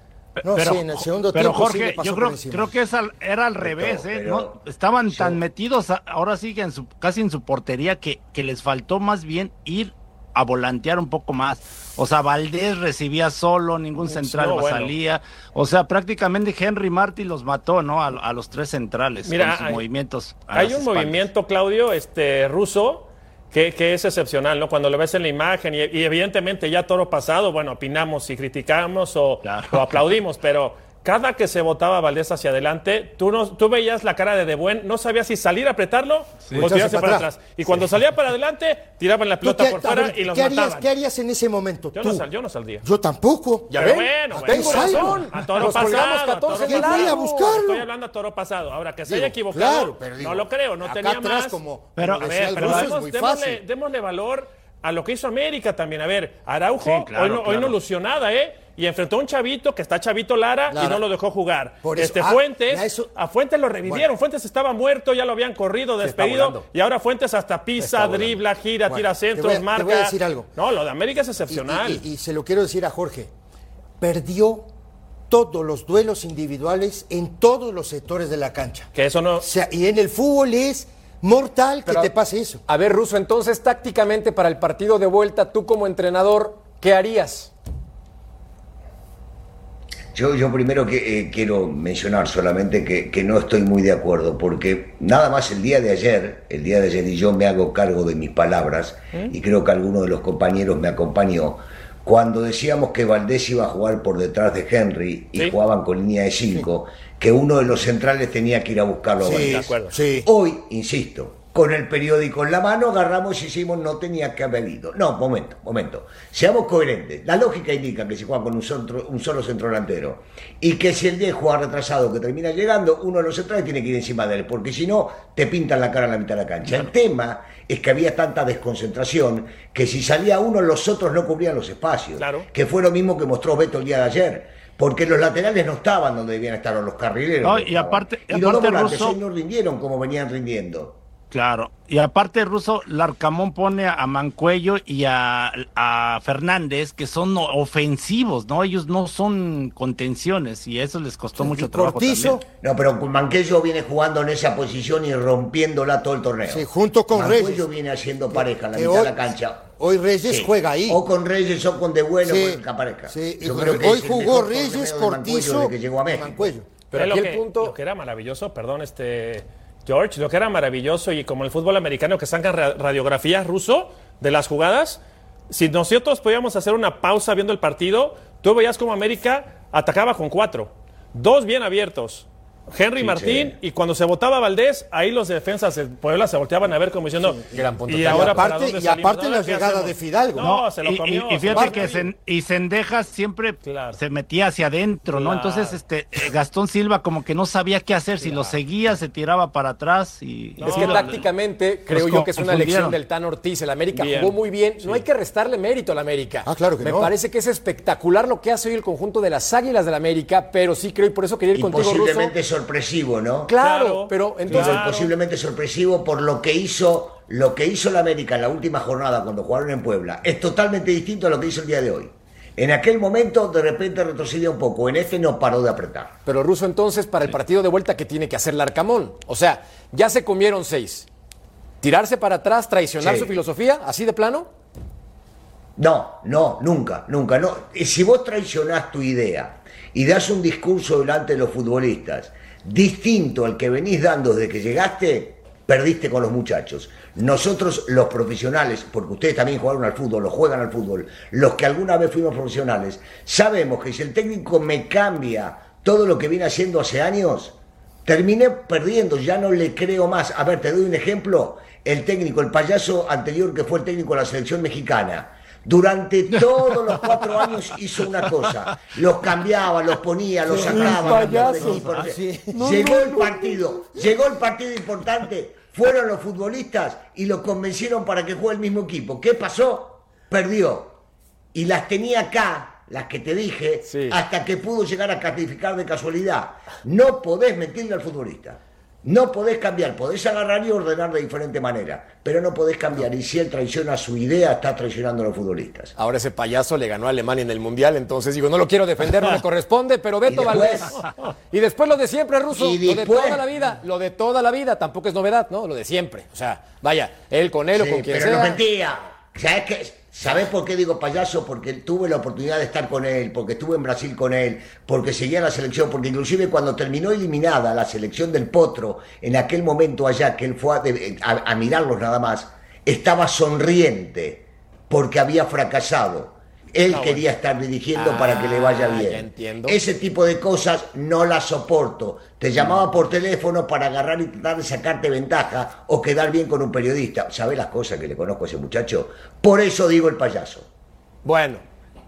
Speaker 3: No, sí, en el segundo
Speaker 5: pero
Speaker 3: tiempo sí le
Speaker 5: Jorge,
Speaker 3: pasó
Speaker 5: yo creo, creo que es al- era al revés, ¿eh?
Speaker 4: pero-
Speaker 5: No, estaban tan metidos, a- ahora sí que en su, casi en su portería, que, que les faltó más bien ir a volantear un poco más. O sea, Valdés recibía solo, ningún central
Speaker 2: no, bueno.
Speaker 5: salía. O sea, prácticamente Henry Martin los mató, ¿no? A, a los tres centrales
Speaker 2: Mira,
Speaker 5: con sus
Speaker 2: hay-
Speaker 5: movimientos.
Speaker 2: Hay un
Speaker 5: espaldas.
Speaker 2: movimiento, Claudio, este ruso, que, que es excepcional, ¿no? Cuando lo ves en la imagen y, y evidentemente ya toro pasado, bueno, opinamos y criticamos o,
Speaker 5: Claro.
Speaker 2: o aplaudimos, pero cada que se botaba Valdés hacia adelante, tú, no, tú veías la cara de De Buen, no sabías si salir a apretarlo o tirarse
Speaker 3: para atrás.
Speaker 2: atrás. Y cuando salía para adelante, tiraban la
Speaker 3: ¿Tú
Speaker 2: pelota
Speaker 3: qué-
Speaker 2: por fuera
Speaker 3: ver,
Speaker 2: y los
Speaker 3: ¿qué harías,
Speaker 2: mataban.
Speaker 3: ¿Qué harías en ese momento?
Speaker 2: Yo
Speaker 3: tú?
Speaker 2: no, sal- yo no saldría.
Speaker 3: Yo tampoco.
Speaker 1: ¿Ya
Speaker 2: Pero
Speaker 1: ven?
Speaker 2: bueno,
Speaker 1: Tengo razón.
Speaker 2: A toro
Speaker 1: Nos
Speaker 2: pasado, a
Speaker 1: 14
Speaker 2: toro
Speaker 3: pasado. Voy a buscarlo.
Speaker 2: Estoy hablando a toro pasado. Ahora, que se
Speaker 3: Digo,
Speaker 2: haya equivocado,
Speaker 3: claro, pero digo,
Speaker 2: no lo creo, no
Speaker 3: acá
Speaker 2: tenía
Speaker 3: atrás,
Speaker 2: más.
Speaker 3: como-
Speaker 5: Pero-
Speaker 3: como
Speaker 2: A ver, pero demos-
Speaker 3: es muy
Speaker 2: démosle,
Speaker 3: fácil.
Speaker 2: démosle valor a lo que hizo América también. A ver, Araujo
Speaker 5: Sí, claro,
Speaker 2: hoy, no, hoy no lució nada, ¿eh? Y enfrentó a un chavito que está chavito Lara, y no lo dejó jugar.
Speaker 3: Por eso,
Speaker 2: este
Speaker 3: ah,
Speaker 2: Fuentes,
Speaker 3: eso-
Speaker 2: a Fuentes lo revivieron. Fuentes estaba muerto, ya lo habían corrido, despedido. Y ahora Fuentes hasta pisa, dribla, gira,
Speaker 3: Bueno,
Speaker 2: tira
Speaker 3: te
Speaker 2: centros,
Speaker 3: voy a- te
Speaker 2: marca.
Speaker 3: voy a decir algo.
Speaker 2: No, lo de América es excepcional.
Speaker 3: Y, y- y se lo quiero decir a Jorge. Perdió todos los duelos individuales en todos los sectores de la cancha.
Speaker 2: que eso no.
Speaker 3: O sea, y en el fútbol es mortal
Speaker 1: Pero-
Speaker 3: que te pase eso.
Speaker 1: A ver, Ruso, entonces tácticamente para el partido de vuelta, tú como entrenador, ¿qué harías?
Speaker 4: Yo, yo primero que, eh, quiero mencionar solamente que, que no estoy muy de acuerdo, porque nada más el día de ayer, el día de ayer, y yo me hago cargo de mis palabras, y creo que alguno de los compañeros me acompañó, cuando decíamos que Valdés iba a jugar por detrás de Henry y
Speaker 2: Sí.
Speaker 4: jugaban con línea de 5, que uno de los centrales tenía que ir a buscarlo a
Speaker 3: Sí,
Speaker 4: Valdés.
Speaker 2: de acuerdo.
Speaker 3: sí.
Speaker 4: Hoy, insisto, con el periódico en la mano, agarramos y hicimos no tenía que haber ido. No, momento, momento. Seamos coherentes. La lógica indica que si juega con un, centro- un solo centro delantero y que si el 10 juega retrasado que termina llegando, uno de los centrales tiene que ir encima de él, porque si no, te pintan la cara en la mitad de la cancha. El tema es que había tanta desconcentración que si salía uno, los otros no cubrían los espacios.
Speaker 2: Claro.
Speaker 4: Que fue lo mismo que mostró Beto el día de ayer. Porque los laterales no estaban donde debían estar, o los carrileros.
Speaker 5: No, y aparte-
Speaker 4: y los dos volantes hoy no rindieron como venían rindiendo.
Speaker 5: Claro, y aparte Russo, Larcamón pone a Mancuello y a, a Fernández, que son ofensivos, ¿no? Ellos no son contenciones y eso les costó mucho trabajo.
Speaker 3: Cortizo,
Speaker 5: también.
Speaker 4: No, pero Manquello viene jugando en esa posición y rompiéndola todo el torneo.
Speaker 3: Sí, junto con
Speaker 4: Mancuello
Speaker 3: Reyes.
Speaker 4: viene haciendo pareja en la mitad
Speaker 3: hoy-
Speaker 4: de la cancha.
Speaker 3: Hoy Reyes
Speaker 4: Sí.
Speaker 3: juega ahí.
Speaker 4: O con Reyes o con De Bueno,
Speaker 3: Sí,
Speaker 4: con
Speaker 3: sí,
Speaker 4: Yo
Speaker 3: hoy
Speaker 4: creo que
Speaker 3: jugó Reyes,
Speaker 4: Mancuello
Speaker 3: Cortizo,
Speaker 4: desde que llegó a México.
Speaker 3: Mancuello.
Speaker 1: Pero aquí
Speaker 2: lo
Speaker 1: el punto...
Speaker 2: lo que era maravilloso, perdón, este George, lo que era maravilloso y como el fútbol americano que sacan ra- radiografías ruso de las jugadas, si nosotros podíamos hacer una pausa viendo el partido, tú veías como América atacaba con cuatro, dos bien abiertos. Henry
Speaker 4: Sí,
Speaker 2: Martín y cuando se votaba Valdés, ahí los defensas de Puebla se volteaban a ver como diciendo,
Speaker 1: gran punto.
Speaker 2: y
Speaker 1: Y
Speaker 2: ahora
Speaker 3: aparte- y aparte
Speaker 2: ¿Ahora
Speaker 3: la llegada de Fidalgo.
Speaker 2: No, se lo
Speaker 5: y,
Speaker 2: comió.
Speaker 5: y- fíjate que. Sen- y Sendejas siempre
Speaker 2: Claro.
Speaker 5: se metía hacia adentro, ¿no?
Speaker 2: Claro.
Speaker 5: Entonces, este eh, Gastón Silva como que no sabía qué hacer, si lo seguía, se tiraba para atrás y...
Speaker 1: Es que
Speaker 2: No,
Speaker 1: tácticamente creo yo que es una lección del Tan Ortiz. El América
Speaker 2: Bien.
Speaker 1: jugó muy bien. No hay que restarle mérito al América.
Speaker 3: Ah, claro que
Speaker 1: Me
Speaker 3: no.
Speaker 1: parece que es espectacular lo que hace hoy el conjunto de las Águilas del América, pero sí creo y por eso quería ir
Speaker 4: Y
Speaker 1: contigo, Ruso.
Speaker 4: Sorpresivo, ¿no?
Speaker 1: Claro,
Speaker 2: Claro,
Speaker 1: pero entonces
Speaker 2: Claro.
Speaker 4: posiblemente sorpresivo por lo que hizo lo que hizo la América en la última jornada cuando jugaron en Puebla. Es totalmente distinto a lo que hizo el día de hoy. En aquel momento de repente retrocedió un poco, en este no paró de apretar.
Speaker 1: Pero Ruso, entonces, para el partido de vuelta, ¿qué tiene que hacer Larcamón? O sea, ya se comieron seis. ¿Tirarse para atrás, traicionar
Speaker 4: Sí.
Speaker 1: su filosofía? ¿Así de plano?
Speaker 4: No, no, nunca, nunca. No. Y Si vos traicionás tu idea y das un discurso delante de los futbolistas distinto al que venís dando desde que llegaste, perdiste con los muchachos. Nosotros, los profesionales, porque ustedes también jugaron al fútbol, lo juegan al fútbol, los que alguna vez fuimos profesionales, sabemos que si el técnico me cambia todo lo que viene haciendo hace años, terminé perdiendo, ya no le creo más. A ver, te doy un ejemplo. El técnico, el payaso anterior que fue el técnico de la selección mexicana, durante todos los cuatro años hizo una cosa. Los cambiaba, los ponía, los sacaba. no.
Speaker 3: Ah,
Speaker 4: llegó el partido, llegó el partido importante, Fueron los futbolistas y lo convencieron para que juegue el mismo equipo. ¿Qué pasó? Perdió. Y las tenía acá, las que te dije,
Speaker 1: Sí.
Speaker 4: hasta que pudo llegar a calificar de casualidad. No podés mentirle al futbolista. No podés cambiar, podés agarrar y ordenar de diferente manera, pero no podés cambiar. Y si él traiciona su idea, está traicionando a los futbolistas.
Speaker 1: Ahora ese payaso le ganó a Alemania en el Mundial, entonces digo, no lo quiero defender, no me corresponde, pero Beto
Speaker 4: Y
Speaker 1: Valdés.
Speaker 4: después-
Speaker 1: Y después lo de siempre, Ruso.
Speaker 4: Y
Speaker 1: Lo de
Speaker 4: después-
Speaker 1: toda la vida, lo de toda la vida, tampoco es novedad, ¿no? Lo de siempre. O sea, vaya, él con él o con quien
Speaker 4: pero
Speaker 1: sea.
Speaker 4: no mentía. ¿Sabes qué? ¿Sabés por qué digo payaso? Porque tuve la oportunidad de estar con él, porque estuve en Brasil con él, porque seguía la selección, porque inclusive cuando terminó eliminada la selección del Potro, en aquel momento allá, que él fue a, mirarlos nada más, estaba sonriente porque había fracasado. Él quería estar dirigiendo para que le vaya
Speaker 1: Ah,
Speaker 4: bien. Ese tipo de cosas no las soporto. Te llamaba por teléfono para agarrar y tratar de sacarte ventaja o quedar bien con un periodista. ¿Sabes las cosas que le conozco a ese muchacho? Por eso digo el payaso.
Speaker 1: Bueno,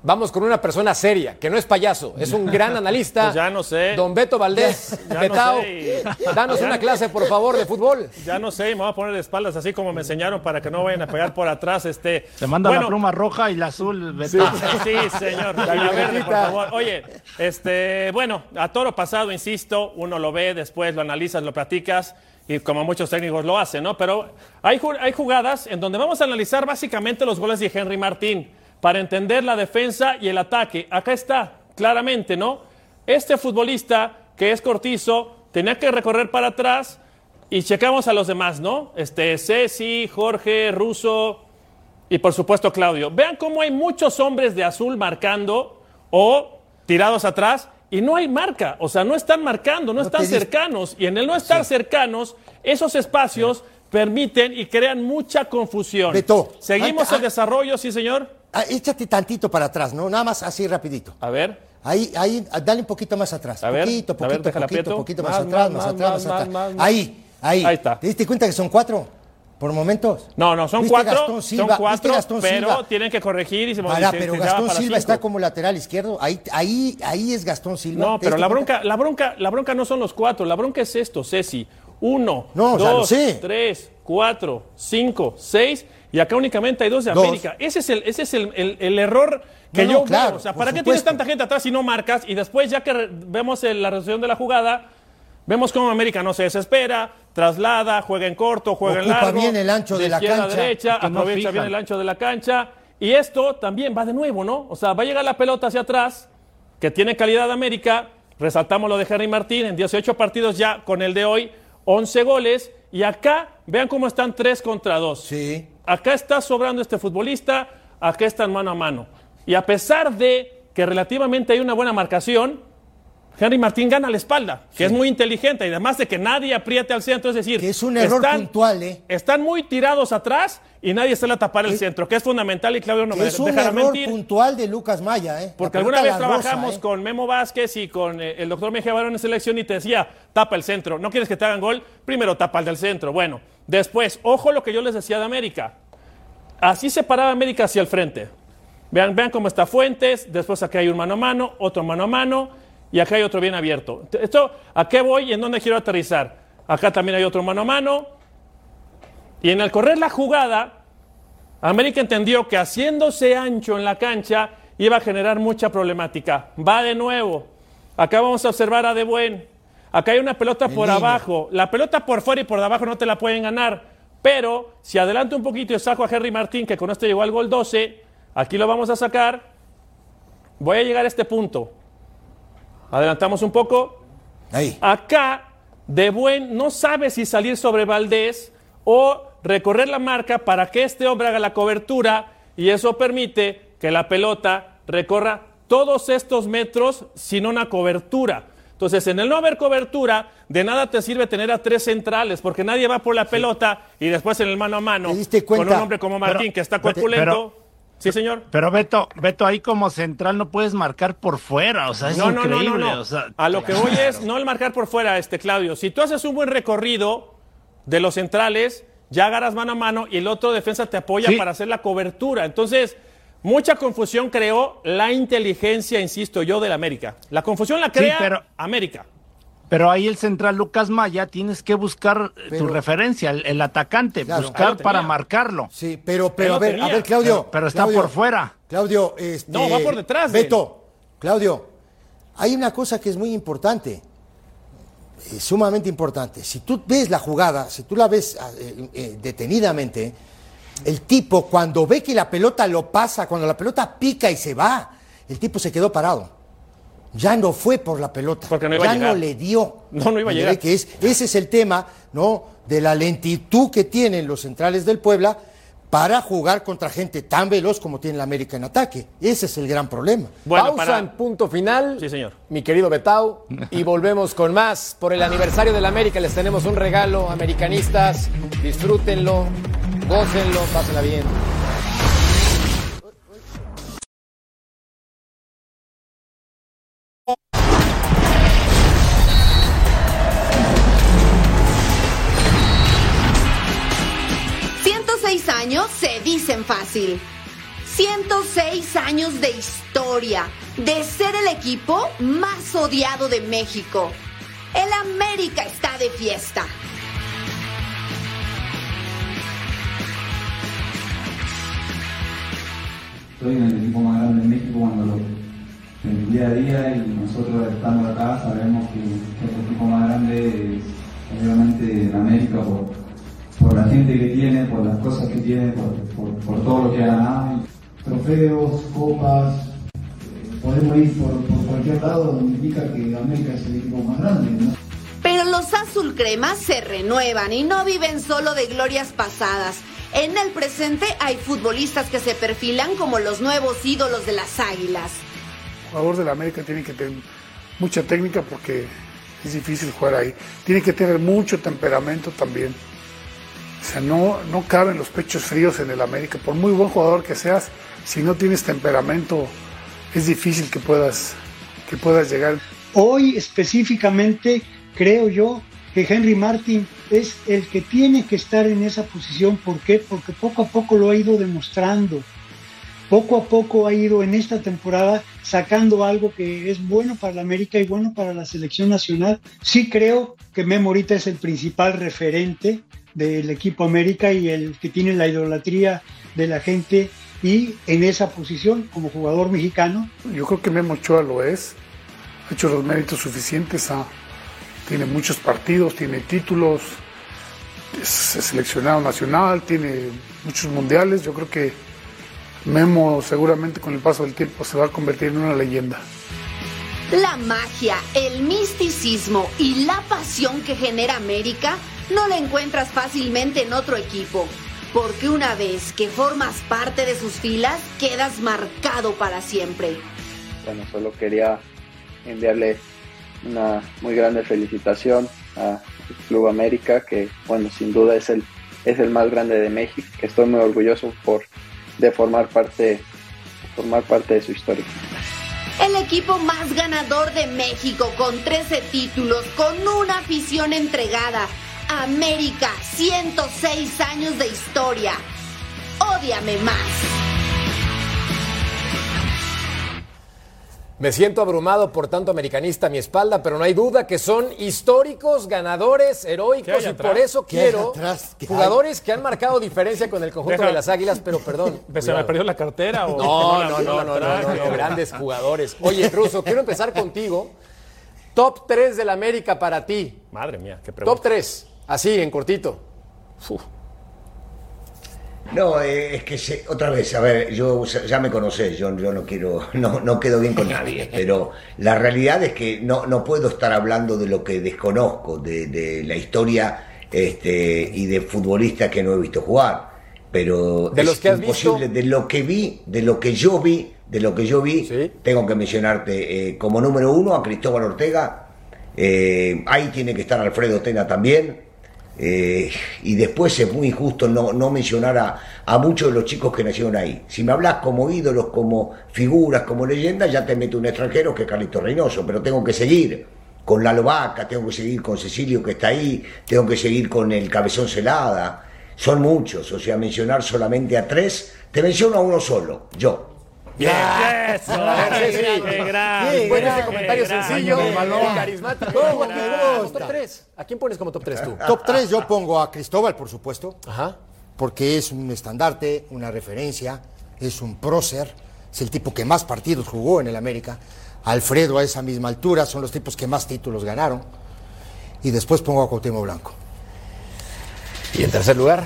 Speaker 1: vamos con una persona seria, que no es payaso, es un gran analista.
Speaker 2: Pues ya no sé.
Speaker 1: Don Beto Valdés,
Speaker 2: Ya no
Speaker 1: Betao,
Speaker 2: sé.
Speaker 1: danos una clase, por favor, de fútbol.
Speaker 2: Ya no sé, me voy a poner de espaldas así como me enseñaron para que no vayan a pegar por atrás. Este,
Speaker 5: Te manda
Speaker 2: Bueno,
Speaker 5: la pluma roja y la azul. Beto.
Speaker 2: Sí, señor. La verde, por favor. Oye, este, bueno, a toro pasado, insisto, uno lo ve, después lo analizas, lo platicas, y como muchos técnicos lo hacen, ¿no? Pero hay, hay jugadas en donde vamos a analizar básicamente los goles de Henry Martín para entender la defensa y el ataque. Acá está, claramente, ¿no? Este futbolista que es cortizo tenía que recorrer para atrás y checamos a los demás, ¿no? Este, Ceci, Jorge, Russo, y por supuesto Claudio. Vean cómo hay muchos hombres de azul marcando o tirados atrás y no hay marca. O sea, no están marcando, no, están cercanos. Y en el no estar cercanos, esos espacios permiten y crean mucha confusión.
Speaker 3: Beto,
Speaker 2: Seguimos el desarrollo, sí, señor.
Speaker 3: Ah, échate tantito para atrás, ¿no? Nada más así rapidito.
Speaker 2: A ver.
Speaker 3: Ahí, ahí, ah, dale un poquito más atrás.
Speaker 2: A ver,
Speaker 3: poquito,
Speaker 2: a ver,
Speaker 3: poquito, poquito, poquito más,
Speaker 2: Más,
Speaker 3: atrás,
Speaker 2: más,
Speaker 3: atrás,
Speaker 2: más,
Speaker 3: atrás.
Speaker 2: más.
Speaker 3: Ahí, ahí.
Speaker 2: Ahí está.
Speaker 3: ¿Te diste cuenta que son cuatro? Por momentos.
Speaker 2: No, no, son
Speaker 3: ¿Viste
Speaker 2: cuatro,
Speaker 3: Gastón Silva?
Speaker 2: son
Speaker 3: ¿Viste
Speaker 2: cuatro,
Speaker 3: Gastón
Speaker 2: pero
Speaker 3: Silva?
Speaker 2: tienen que corregir y se se-
Speaker 3: pero
Speaker 2: se
Speaker 3: Gastón Silva
Speaker 2: cinco.
Speaker 3: está como lateral izquierdo. Ahí, ahí, ahí es Gastón Silva.
Speaker 2: No,
Speaker 3: ¿Te
Speaker 2: pero la bronca, la bronca, la bronca no son los cuatro, la bronca es esto, Ceci. Uno,
Speaker 3: No,
Speaker 2: dos, tres, cuatro, cinco, seis, y acá únicamente hay dos de
Speaker 3: Dos.
Speaker 2: América. Ese es el, ese es el, el- el error que
Speaker 3: No,
Speaker 2: yo
Speaker 3: no, claro,
Speaker 2: veo. O sea, ¿para qué
Speaker 3: supuesto.
Speaker 2: tienes tanta gente atrás si no marcas? Y después, ya que vemos el- la resolución de la jugada, vemos cómo América no se desespera, traslada, juega en corto, juega en largo.
Speaker 3: bien el ancho de la cancha,
Speaker 2: derecha,
Speaker 5: que no
Speaker 2: aprovecha bien el ancho de la cancha. Y esto también va de nuevo, ¿no? O sea, va a llegar la pelota hacia atrás, que tiene calidad de América. Resaltamos lo de Henry Martín en 18 partidos ya con el de hoy, 11 goles. Y acá, vean cómo están 3 contra 2.
Speaker 3: Sí.
Speaker 2: Acá está sobrando este futbolista, acá están mano a mano. Y a pesar de que relativamente hay una buena marcación, Henry Martín gana la espalda, que es muy inteligente, y además de que nadie apriete al centro, es decir,
Speaker 3: Que es un error puntual, ¿eh?
Speaker 2: están muy tirados atrás y nadie sale a tapar el centro, que es fundamental y Claudio no me
Speaker 3: es un error
Speaker 2: mentir.
Speaker 3: puntual de Lucas Maya, ¿eh?
Speaker 2: Porque alguna vez trabajamos
Speaker 3: ¿eh?
Speaker 2: con Memo Vázquez y con eh, el doctor Mejía Barón en selección y te decía, tapa el centro. ¿No quieres que te hagan gol? Primero tapa el del centro. Bueno, después, ojo lo que yo les decía de América. Así se paraba América hacia el frente. Vean, vean cómo está Fuentes, después acá hay un mano a mano, otro mano a mano y acá hay otro bien abierto. Esto, ¿a qué voy y en dónde quiero aterrizar? Acá también hay otro mano a mano. Y en el correr la jugada, América entendió que haciéndose ancho en la cancha iba a generar mucha problemática. Va de nuevo. Acá vamos a observar a De Buen. Acá hay una pelota por abajo. La pelota por fuera y por abajo no te la pueden ganar. Pero si adelanto un poquito y saco a Henry Martín, que con esto llegó al gol 12, aquí lo vamos a sacar. Voy a llegar a este punto. Adelantamos un poco.
Speaker 3: Ahí.
Speaker 2: Acá, De Buen no sabe si salir sobre Valdés o recorrer la marca para que este hombre haga la cobertura y eso permite que la pelota recorra todos estos metros sin una cobertura. Entonces, en el no haber cobertura, de nada te sirve tener a tres centrales, porque nadie va por la pelota y después en el mano a mano,
Speaker 3: ¿Te diste
Speaker 2: con un hombre como Martín,
Speaker 5: Pero-
Speaker 2: que está corpulento.
Speaker 5: pero-
Speaker 2: sí, señor.
Speaker 5: Pero Beto, Beto, ahí como central no puedes marcar por fuera, o sea, es
Speaker 2: No, no, no,
Speaker 5: increíble.
Speaker 2: no, no.
Speaker 5: o sea,
Speaker 2: a lo que voy es no el marcar por fuera, este Claudio. Si tú haces un buen recorrido de los centrales, ya agarras mano a mano y el otro defensa te apoya
Speaker 5: Sí.
Speaker 2: para hacer la cobertura. Entonces, mucha confusión creó la inteligencia, insisto yo, del América. La confusión la crea
Speaker 5: pero-
Speaker 2: América.
Speaker 5: Pero ahí el central Lucas Maya tienes que buscar tu referencia, el, atacante, buscar para marcarlo.
Speaker 3: Sí, pero, pero a ver, a ver, Claudio.
Speaker 5: Pero, está por fuera.
Speaker 3: Claudio, este,
Speaker 2: no, va por detrás.
Speaker 3: Beto, Claudio, hay una cosa que es muy importante, eh, sumamente importante. Si tú ves la jugada, si tú la ves ah, eh, eh, detenidamente, el tipo cuando ve que la pelota lo pasa, cuando la pelota pica y se va, el tipo se quedó parado ya no fue por la pelota, ya no le dio.
Speaker 2: No, no iba a llegar.
Speaker 3: Que es, ese es el tema, ¿no? De la lentitud que tienen los centrales del Puebla para jugar contra gente tan veloz como tiene la América en ataque. Ese es el gran problema.
Speaker 1: Pausa en punto final.
Speaker 2: Sí, señor.
Speaker 1: Mi querido Betao. y volvemos con más. Por el aniversario de la América les tenemos un regalo, americanistas. Disfrútenlo, gócenlo, pásenla bien.
Speaker 7: Años se dicen fácil. 106 años de historia, de ser el equipo más odiado de México. El América está de fiesta.
Speaker 8: Estoy en el equipo más grande de México cuando lo en el día a día y nosotros estando acá sabemos que, el equipo más grande es obviamente el América por por la gente que tiene, por las cosas que tiene, por, todo lo que ha ganado. Trofeos, copas, eh, podemos ir por, cualquier lado donde indica que América es el equipo más grande.
Speaker 7: Pero los azul cremas se renuevan y no viven solo de glorias pasadas. En el presente hay futbolistas que se perfilan como los nuevos ídolos de las águilas.
Speaker 9: El jugador de la América tiene que tener mucha técnica porque es difícil jugar ahí. Tiene que tener mucho temperamento también. O sea, no, no caben los pechos fríos en el América. Por muy buen jugador que seas, si no tienes temperamento, es difícil que puedas, que puedas llegar.
Speaker 10: Hoy específicamente creo yo que Henry Martin es el que tiene que estar en esa posición. ¿Por qué? Porque poco a poco lo ha ido demostrando. Poco a poco ha ido en esta temporada sacando algo que es bueno para la América y bueno para la selección nacional. Sí creo que Memo ahorita es el principal referente del equipo América y el que tiene la idolatría de la gente y en esa posición como jugador mexicano.
Speaker 9: Yo creo que Memo Ochoa lo es, ha hecho los méritos suficientes, tiene muchos partidos, tiene títulos, es seleccionado nacional, tiene muchos mundiales, yo creo que Memo seguramente con el paso del tiempo se va a convertir en una leyenda.
Speaker 7: La magia, el misticismo y la pasión que genera América no la encuentras fácilmente en otro equipo, porque una vez que formas parte de sus filas, quedas marcado para siempre.
Speaker 11: Bueno, solo quería enviarle una muy grande felicitación a Club América, que bueno, sin duda es el, es el más grande de México, que estoy muy orgulloso por, de formar parte, formar parte de su historia.
Speaker 7: El equipo más ganador de México con 13 títulos, con una afición entregada, América, 106 años de historia. Ódiame más.
Speaker 1: Me siento abrumado por tanto americanista a mi espalda, pero no hay duda que son históricos, ganadores, heroicos y por eso quiero jugadores que han marcado diferencia con el conjunto de las Águilas, pero perdón.
Speaker 2: ¿Se me perdió la cartera? O
Speaker 1: no, no, no, no, no, grandes jugadores. Oye, Russo, quiero empezar contigo. Top 3 del América para ti.
Speaker 2: Madre mía, qué pregunta.
Speaker 1: Top 3. Así, en cortito.
Speaker 4: No, eh, es que otra vez, a ver, yo ya me conocés, yo, yo no quiero, no, no quedo bien con nadie, pero la realidad es que no, no puedo estar hablando de lo que desconozco, de, la historia este, y de futbolistas que no he visto jugar. Pero
Speaker 1: de los que has
Speaker 4: imposible, de lo que vi, de lo que yo vi, de lo que yo vi, tengo que mencionarte eh, como número uno a Cristóbal Ortega, eh, ahí tiene que estar Alfredo Tena también, eh, y después es muy injusto no, no mencionar a, muchos de los chicos que nacieron ahí. Si me hablas como ídolos, como figuras, como leyendas, ya te meto un extranjero que es Carlito Reynoso, pero tengo que seguir con la Lovaca, tengo que seguir con Cecilio que está ahí, tengo que seguir con el Cabezón Celada. Son muchos, o sea, mencionar solamente a tres, te menciono a uno solo, yo.
Speaker 2: Bien. Eso.
Speaker 1: A ver, sí, sí.
Speaker 2: Qué gran.
Speaker 1: Sí, bueno, ese comentario
Speaker 2: gran,
Speaker 1: sencillo, carismático.
Speaker 3: ¿Cómo gusta?
Speaker 1: Top 3. ¿A quién pones como top 3 tú?
Speaker 3: Top 3 yo pongo a Cristóbal, por supuesto,
Speaker 1: Ajá.
Speaker 3: porque es un estandarte, una referencia, es un prócer, es el tipo que más partidos jugó en el América. Alfredo a esa misma altura, son los tipos que más títulos ganaron. Y después pongo a Cuauhtémoc Blanco.
Speaker 1: ¿Y en tercer lugar?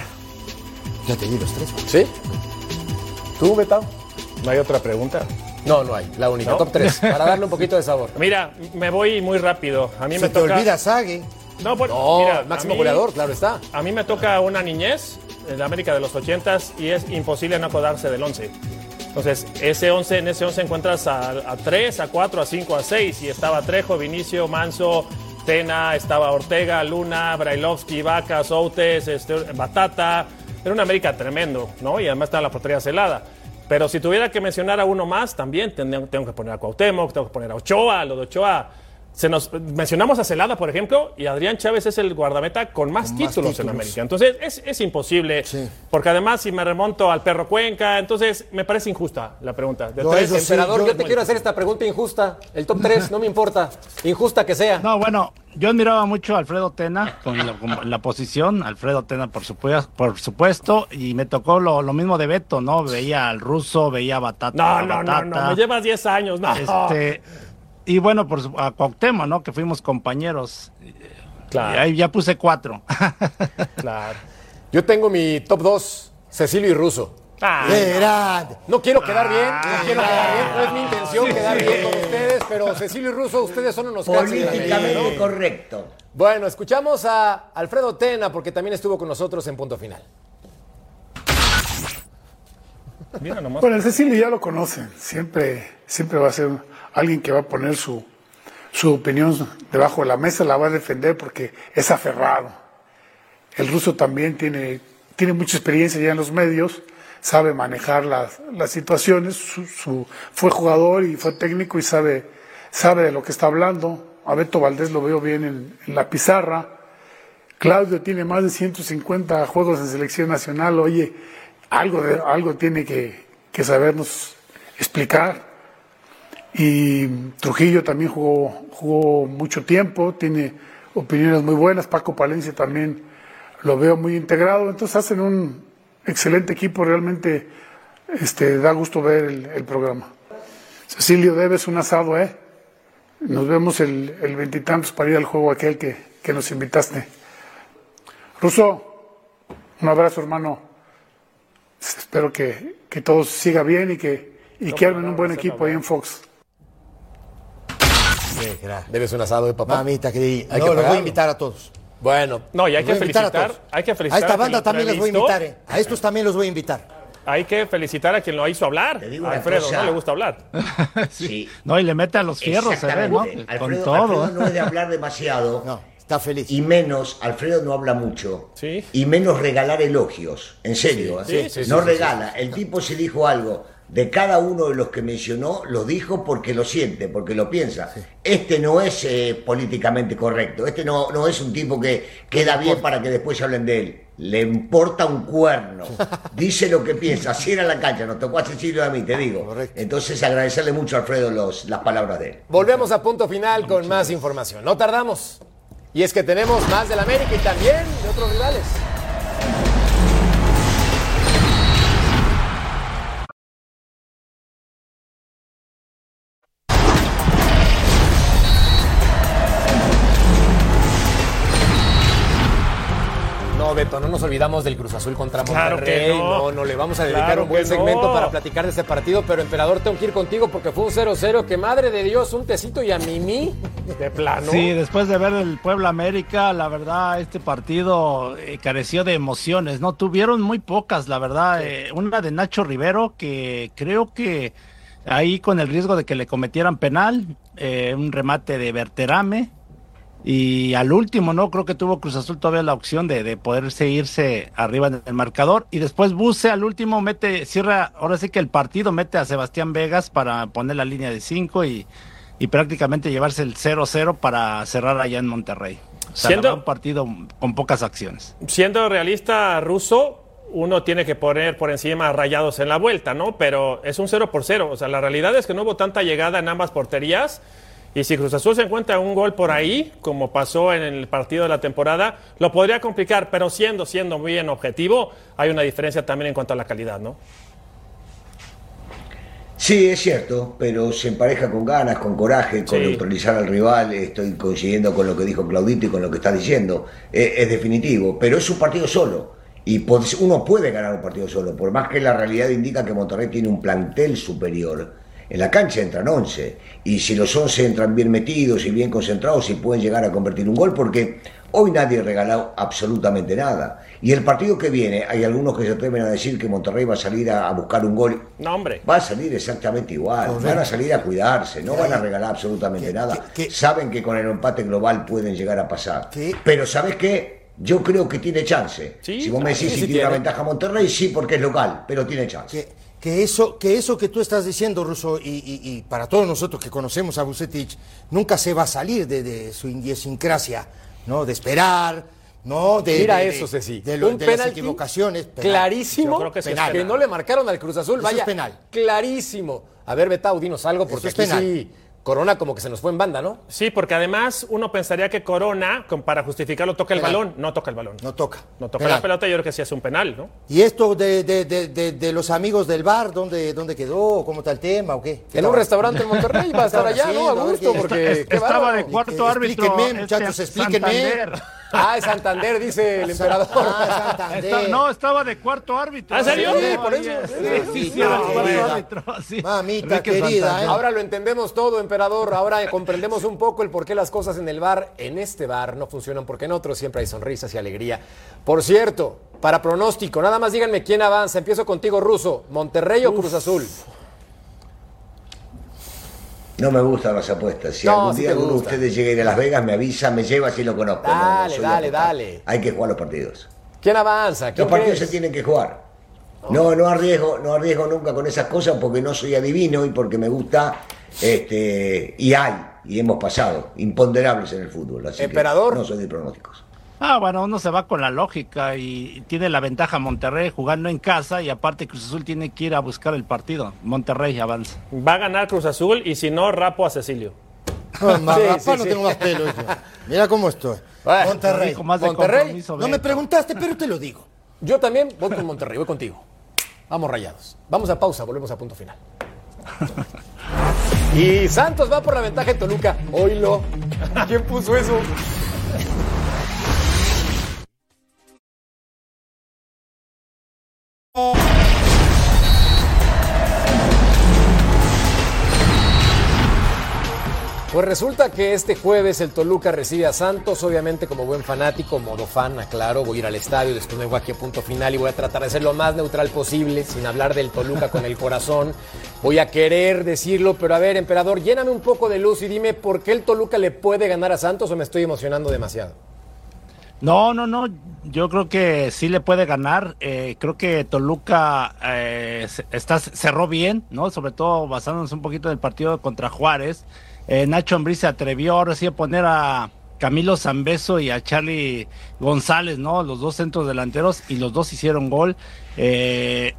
Speaker 3: Ya te di los tres.
Speaker 1: ¿Sí? ¿Tú, Betao?
Speaker 2: ¿No hay otra pregunta?
Speaker 1: No, no hay. La única.
Speaker 2: ¿No?
Speaker 1: Top 3. Para darle un poquito de sabor.
Speaker 2: Mira, me voy muy rápido. A mí
Speaker 3: Se
Speaker 2: me
Speaker 3: te
Speaker 2: toca.
Speaker 3: olvida Sague.
Speaker 2: No, pues,
Speaker 1: No,
Speaker 2: mira,
Speaker 1: máximo
Speaker 2: mí-
Speaker 1: goleador, claro está.
Speaker 2: A mí me toca una niñez en la América de los 80s y es imposible no acordarse del 11. Entonces, ese 11, en ese 11 encuentras a, a 3, a 4, a 5, a 6 y estaba Trejo, Vinicio, Manso, Tena, estaba Ortega, Luna, Brailovsky, Vaca, Soutes, este, Batata. Era una América tremendo, ¿no? Y además estaba la portería celada. Pero si tuviera que mencionar a uno más, también tengo, que poner a Cuauhtémoc, tengo que poner a Ochoa, lo de Ochoa. Se nos, mencionamos a Celada, por ejemplo, y Adrián Chávez es el guardameta con más,
Speaker 3: Con más
Speaker 2: títulos, en. América. Entonces es, es imposible,
Speaker 3: Sí.
Speaker 2: porque además si me remonto al perro Cuenca, entonces me parece injusta la pregunta. De
Speaker 3: No,
Speaker 2: tres,
Speaker 3: eso sí,
Speaker 1: Emperador,
Speaker 3: yo-
Speaker 1: yo te quiero hacer esta pregunta injusta. El top 3, no me importa. Injusta que sea.
Speaker 5: No, bueno, yo admiraba mucho a Alfredo Tena con la, con la posición, Alfredo Tena por supuesto, por supuesto, y me tocó lo, lo mismo de Beto, ¿no? Veía al ruso, veía a Batata.
Speaker 2: No, no, no,
Speaker 5: Batata.
Speaker 2: no, me llevas 10 años, no.
Speaker 5: Este, y bueno, por su- a Cuauhtémoc, ¿no? Que fuimos compañeros.
Speaker 2: Claro.
Speaker 5: Y ahí ya puse cuatro.
Speaker 2: Claro.
Speaker 1: Yo tengo mi top 2, Cecilio y Russo.
Speaker 2: Ah.
Speaker 1: No quiero quedar bien, no quiero quedar bien, no es mi intención quedar bien con ustedes, pero Cecilio y Russo, ustedes son unos
Speaker 4: Políticamente
Speaker 1: ¿no?
Speaker 4: correcto.
Speaker 1: Bueno, escuchamos a Alfredo Tena porque también estuvo con nosotros en punto final.
Speaker 2: mira nomás.
Speaker 9: Bueno, el Cecilio ya lo conocen. Siempre, siempre va a ser alguien que va a poner su, su opinión debajo de la mesa, la va a defender porque es aferrado. El ruso también tiene, tiene mucha experiencia ya en los medios, sabe manejar las, las situaciones, su, su- fue jugador y fue técnico y sabe, sabe de lo que está hablando. A Beto Valdés lo veo bien en, la pizarra. Claudio tiene más de 150 juegos en selección nacional. Oye, algo, de, algo tiene que, que sabernos explicar. Y Trujillo también jugó, jugó mucho tiempo, tiene opiniones muy buenas. Paco Palencia también lo veo muy integrado. Entonces hacen un excelente equipo. Realmente este, da gusto ver el, el programa. Cecilio, debes un asado, ¿eh? Nos vemos el el veintitantos para ir al juego aquel que, que nos invitaste. Ruso, un abrazo, hermano. Espero que, que todo siga bien y que, y que armen un buen equipo ahí en Fox.
Speaker 1: Debes un asado de papá.
Speaker 3: Mamita querida.
Speaker 1: Hay
Speaker 3: No,
Speaker 1: que
Speaker 3: los voy a invitar a todos.
Speaker 1: Bueno,
Speaker 2: No, y hay que
Speaker 3: a a
Speaker 2: felicitar,
Speaker 3: todos.
Speaker 2: hay que
Speaker 3: A
Speaker 2: felicitar
Speaker 3: esta
Speaker 2: quien
Speaker 3: banda también los voy a invitar, ¿eh? A estos también los voy a invitar.
Speaker 2: Hay que felicitar a quien lo hizo hablar.
Speaker 4: Te digo
Speaker 2: A Alfredo,
Speaker 4: cosa.
Speaker 2: no le gusta hablar.
Speaker 4: Sí.
Speaker 5: No, y le mete a los fierros, se ve, ¿no?
Speaker 4: Exactamente.
Speaker 5: Con
Speaker 4: Alfredo,
Speaker 5: todo.
Speaker 4: Alfredo
Speaker 5: ¿eh?
Speaker 4: no es de hablar demasiado.
Speaker 3: No, está feliz.
Speaker 4: Y menos, Alfredo no habla mucho.
Speaker 2: Sí.
Speaker 4: Y menos regalar elogios. En serio.
Speaker 2: Sí,
Speaker 4: ¿eh?
Speaker 2: sí, sí,
Speaker 4: no
Speaker 2: sí,
Speaker 4: regala. El tipo se dijo algo. De cada uno de los que mencionó, lo dijo porque lo siente, porque lo piensa. Este no es eh, políticamente correcto. Este no, no es un tipo que queda bien para que después se hablen de él. Le importa un cuerno. Dice lo que piensa. Cierra la cancha. Nos tocó a Cecilio a mí, te digo.
Speaker 3: Correcto.
Speaker 4: Entonces agradecerle mucho a Alfredo los, las palabras de él.
Speaker 1: volvemos a punto final con más información. No tardamos. Y es que tenemos más del América y también de otros rivales. No, Beto, no nos olvidamos del Cruz Azul contra
Speaker 2: Claro
Speaker 1: Monterrey.
Speaker 2: que no.
Speaker 1: no, no, le vamos a dedicar
Speaker 2: Claro
Speaker 1: un buen segmento
Speaker 2: no.
Speaker 1: para platicar de este partido, pero Emperador, tengo que ir contigo porque fue un 0-0 que madre de Dios, un tecito y a Mimi.
Speaker 2: De plano.
Speaker 5: Sí, después de ver el Puebla América, la verdad, este partido eh, careció de emociones, ¿no? Tuvieron muy pocas, la verdad. eh, una de Nacho Rivero, que creo que ahí con el riesgo de que le cometieran penal, eh, un remate de Berterame. Y al último, ¿no? Creo que tuvo Cruz Azul todavía la opción de, de poderse irse arriba en el marcador. Y después Buse al último mete, cierra, ahora sí que el partido mete a Sebastián Vegas para poner la línea de 5 y, y prácticamente llevarse el 0-0 para cerrar allá en Monterrey. O sea,
Speaker 2: Siendo-
Speaker 5: un partido con pocas acciones.
Speaker 2: Siendo realista ruso, uno tiene que poner por encima rayados en la vuelta, ¿no? Pero es un 0 por 0. O sea, la realidad es que no hubo tanta llegada en ambas porterías. Y si Cruz Azul se encuentra un gol por ahí, como pasó en el partido de la temporada, lo podría complicar, pero siendo, siendo muy bien objetivo, hay una diferencia también en cuanto a la calidad, ¿no?
Speaker 4: Sí, es cierto, pero se empareja con ganas, con coraje, con
Speaker 2: Sí.
Speaker 4: neutralizar al rival. Estoy coincidiendo con lo que dijo Claudito y con lo que está diciendo. Eh, es definitivo, pero es un partido solo. Y uno puede ganar un partido solo, por más que la realidad indica que Monterrey tiene un plantel superior. En la cancha entran 11, y si los 11 entran bien metidos y bien concentrados, y pueden llegar a convertir un gol, porque hoy nadie regaló absolutamente nada. Y el partido que viene, hay algunos que se atreven a decir que Monterrey va a salir a, a buscar un gol.
Speaker 2: No, hombre.
Speaker 4: Va a salir exactamente igual,
Speaker 3: Correcto.
Speaker 4: van a salir a cuidarse, no van a regalar absolutamente nada. Saben que con el empate global pueden llegar a pasar. Pero ¿sabes qué? Yo creo que tiene chance. si vos me decís si tiene una
Speaker 3: tiene.
Speaker 4: ventaja Monterrey, sí, porque es local, pero tiene chance.
Speaker 3: Que, eso, que eso que tú estás diciendo, Russo, y, y- y para todos nosotros que conocemos a Bucetich, nunca se va a salir de, de su idiosincrasia, ¿no? De esperar, ¿no? De,
Speaker 1: Mira
Speaker 3: de-
Speaker 1: eso, Ceci.
Speaker 3: De, lo-
Speaker 1: Un
Speaker 3: de las equivocaciones. penal.
Speaker 1: Clarísimo
Speaker 3: Yo creo que, es
Speaker 1: que
Speaker 3: penal.
Speaker 1: no le marcaron al Cruz Azul.
Speaker 3: Eso
Speaker 1: Vaya,
Speaker 3: es penal.
Speaker 1: clarísimo. A ver, Betao, dinos algo, porque
Speaker 3: es
Speaker 1: aquí
Speaker 3: penal.
Speaker 1: sí, Corona como que se nos fue en banda, ¿no?
Speaker 2: Sí, porque además uno pensaría que Corona, con- para justificarlo, toca el
Speaker 3: Penal.
Speaker 2: balón. No toca el balón.
Speaker 3: No toca.
Speaker 2: No toca
Speaker 3: Penal.
Speaker 2: la pelota, yo creo que sí es un penal, ¿no?
Speaker 3: ¿Y esto de, de- de- de- de los amigos del bar, dónde, dónde quedó? ¿Cómo está el tema o qué? ¿Qué
Speaker 1: En un restaurante en Monterrey, va a estar
Speaker 3: ¿Qué
Speaker 1: allá, ¿no? A gusto, porque
Speaker 5: Estaba de cuarto árbitro.
Speaker 3: Explíquenme,
Speaker 5: este,
Speaker 3: muchachos, explíquenme.
Speaker 5: Santander.
Speaker 1: Ah, es Santander, dice el emperador.
Speaker 3: Ah, Santander.
Speaker 5: Está- no, estaba de cuarto árbitro.
Speaker 1: ¿Ah, en serio?
Speaker 5: Sí,
Speaker 1: Sí.
Speaker 5: Sí, sí, sí, era de cuarto árbitro. sí.
Speaker 3: ¿eh?
Speaker 1: Ahora lo entendemos todo, emperador. Ahora comprendemos un poco el por qué las cosas en el bar, en este bar, no funcionan, porque en otros siempre hay sonrisas y alegría. Por cierto, para pronóstico, nada más díganme quién avanza. Empiezo contigo, Ruso. ¿Monterrey o Cruz Azul?
Speaker 4: No me gustan las apuestas. Si
Speaker 1: No,
Speaker 4: algún día alguno de ustedes llega a ir a Las Vegas, me avisa, me lleva si lo conozco. No, no
Speaker 1: Dale, dale, dale.
Speaker 4: Hay que jugar los partidos.
Speaker 1: ¿Quién avanza? ¿Quién
Speaker 4: Los partidos
Speaker 1: crees?
Speaker 4: se tienen que jugar. No, no arriesgo, no arriesgo nunca con esas cosas porque no soy adivino y porque me gusta, este, y hay, y hemos pasado, imponderables en el fútbol. Así que
Speaker 1: Emperador.
Speaker 4: no soy de pronósticos.
Speaker 5: Ah, bueno, uno se va con la lógica y tiene la ventaja Monterrey jugando en casa y aparte Cruz Azul tiene que ir a buscar el partido. Monterrey avanza.
Speaker 2: Va a ganar Cruz Azul y si no, rapo a Cecilio.
Speaker 3: No, más
Speaker 1: Sí,
Speaker 3: no
Speaker 1: sí.
Speaker 3: tengo más pelo. Mira cómo estoy.
Speaker 1: Bueno,
Speaker 3: Monterrey.
Speaker 5: Más
Speaker 1: Monterrey.
Speaker 3: No me preguntaste, pero te lo digo.
Speaker 1: Yo también voy con Monterrey, voy contigo. Vamos rayados. Vamos a pausa, volvemos a punto final. Y Santos va por la ventaja en Toluca. Oílo. ¿Quién puso eso? Pues resulta que este jueves el Toluca recibe a Santos, obviamente como buen fanático, modo fan, aclaro, voy a ir al estadio, después me voy aquí a punto final y voy a tratar de ser lo más neutral posible, sin hablar del Toluca con el corazón. Voy a querer decirlo, pero a ver, emperador, lléname un poco de luz y dime por qué el Toluca le puede ganar a Santos o me estoy emocionando demasiado.
Speaker 5: No, no, no. Yo creo que sí le puede ganar. Eh, creo que Toluca eh, está, cerró bien, ¿no? Sobre todo basándonos un poquito en el partido contra Juárez. Eh, Nacho Ambriz se atrevió ahora sí a poner a Camilo Zambeso y a Charlie González, ¿no? Los dos centros delanteros y los dos hicieron gol. Eh,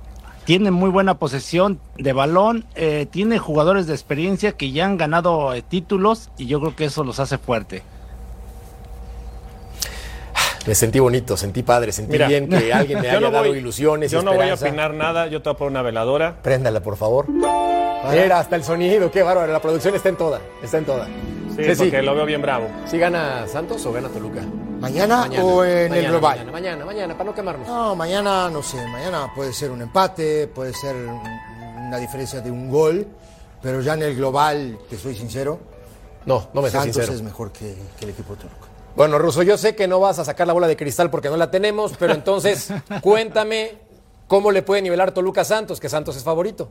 Speaker 5: tiene muy buena posesión de balón, eh, tiene jugadores de experiencia que ya han ganado eh, títulos y yo creo que eso los hace fuerte.
Speaker 1: Me sentí bonito, sentí padre, sentí
Speaker 2: Mira,
Speaker 1: bien que alguien me haya
Speaker 2: no
Speaker 1: dado
Speaker 2: voy-
Speaker 1: ilusiones
Speaker 2: Yo no voy a opinar nada, yo te voy a poner una veladora.
Speaker 1: Préndala, por favor. Mira, hasta el sonido, qué bárbaro. La producción está en toda, está en toda.
Speaker 2: Sí,
Speaker 1: Sí, sí.
Speaker 2: porque lo veo bien bravo.
Speaker 1: ¿Sí gana Santos o gana Toluca?
Speaker 3: ¿Mañana, o en el global?
Speaker 1: Mañana, mañana, mañana, para no quemarnos.
Speaker 3: No, mañana no sé, mañana puede ser un empate, puede ser un- una diferencia de un gol, pero ya en el global, te soy sincero,
Speaker 1: No, no me
Speaker 3: Santos
Speaker 1: sincero.
Speaker 3: es mejor que, que el equipo turco.
Speaker 1: Bueno, Russo, yo sé que no vas a sacar la bola de cristal porque no la tenemos, pero entonces cuéntame cómo le puede nivelar Toluca a Santos, que Santos es favorito.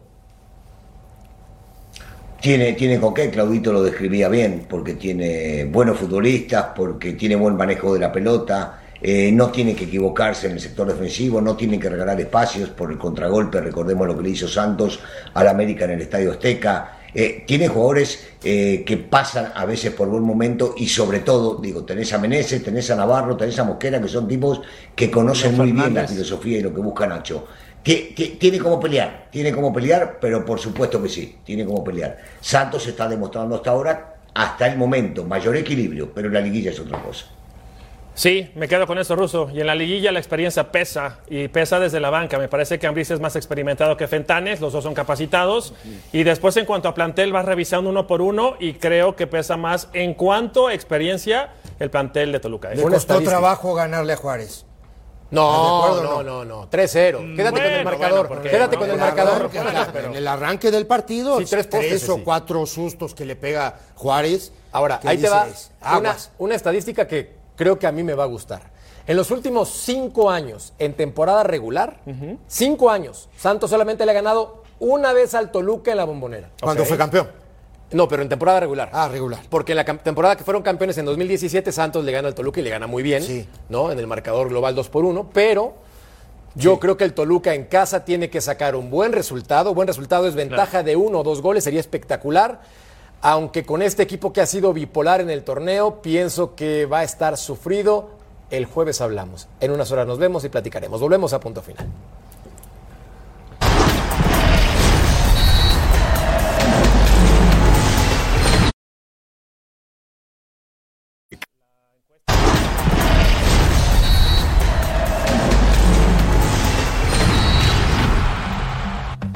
Speaker 4: Tiene, tiene con qué, Claudito lo describía bien, porque tiene buenos futbolistas, porque tiene buen manejo de la pelota, eh, no tiene que equivocarse en el sector defensivo, no tiene que regalar espacios por el contragolpe, recordemos lo que le hizo Santos al América en el Estadio Azteca, Eh, tiene jugadores eh, que pasan a veces por buen momento y sobre todo, digo, tenés a Meneses, tenés a Navarro, tenés a Mosquera, que son tipos que conocen muy bien la filosofía y lo que busca Nacho. Que, que tiene como pelear, tiene como pelear, pero por supuesto que sí, tiene como pelear. Santos está demostrando hasta ahora, hasta el momento, mayor equilibrio, pero la liguilla es otra cosa.
Speaker 2: Sí, me quedo con eso, Ruso. Y en la liguilla la experiencia pesa, y pesa desde la banca. Me parece que Ambris es más experimentado que Fentanes, los dos son capacitados. Y después, en cuanto a plantel, vas revisando uno por uno, y creo que pesa más en cuanto a experiencia el plantel de Toluca. ¿eh?
Speaker 3: Le costó trabajo ganarle a Juárez.
Speaker 1: No, no, no, no, 3-0. Quédate con el marcador.
Speaker 2: bueno, porque-
Speaker 1: Quédate con el marcador.
Speaker 3: En el arranque del partido,
Speaker 1: Sí, tres
Speaker 3: tres, o
Speaker 1: sí.
Speaker 3: cuatro sustos que le pega Juárez.
Speaker 1: Ahora, ahí te va
Speaker 3: dices,
Speaker 1: una,
Speaker 3: aguas.
Speaker 1: una estadística que creo que a mí me va a gustar. En los últimos cinco años, en temporada regular, cinco años, Santos solamente le ha ganado una vez al Toluca en la bombonera.
Speaker 3: Cuando fue campeón.
Speaker 1: No, pero en temporada regular.
Speaker 3: Ah, regular.
Speaker 1: Porque en la temporada que fueron campeones en 2017, Santos le gana al Toluca y le gana muy bien,
Speaker 3: Sí.
Speaker 1: ¿no? En el marcador global 2 por 1, pero yo creo que el Toluca en casa tiene que sacar un buen resultado. Buen resultado es ventaja de uno o dos goles, sería espectacular. Aunque con este equipo que ha sido bipolar en el torneo, pienso que va a estar sufrido. El jueves hablamos. En unas horas nos vemos y platicaremos. Volvemos a punto final.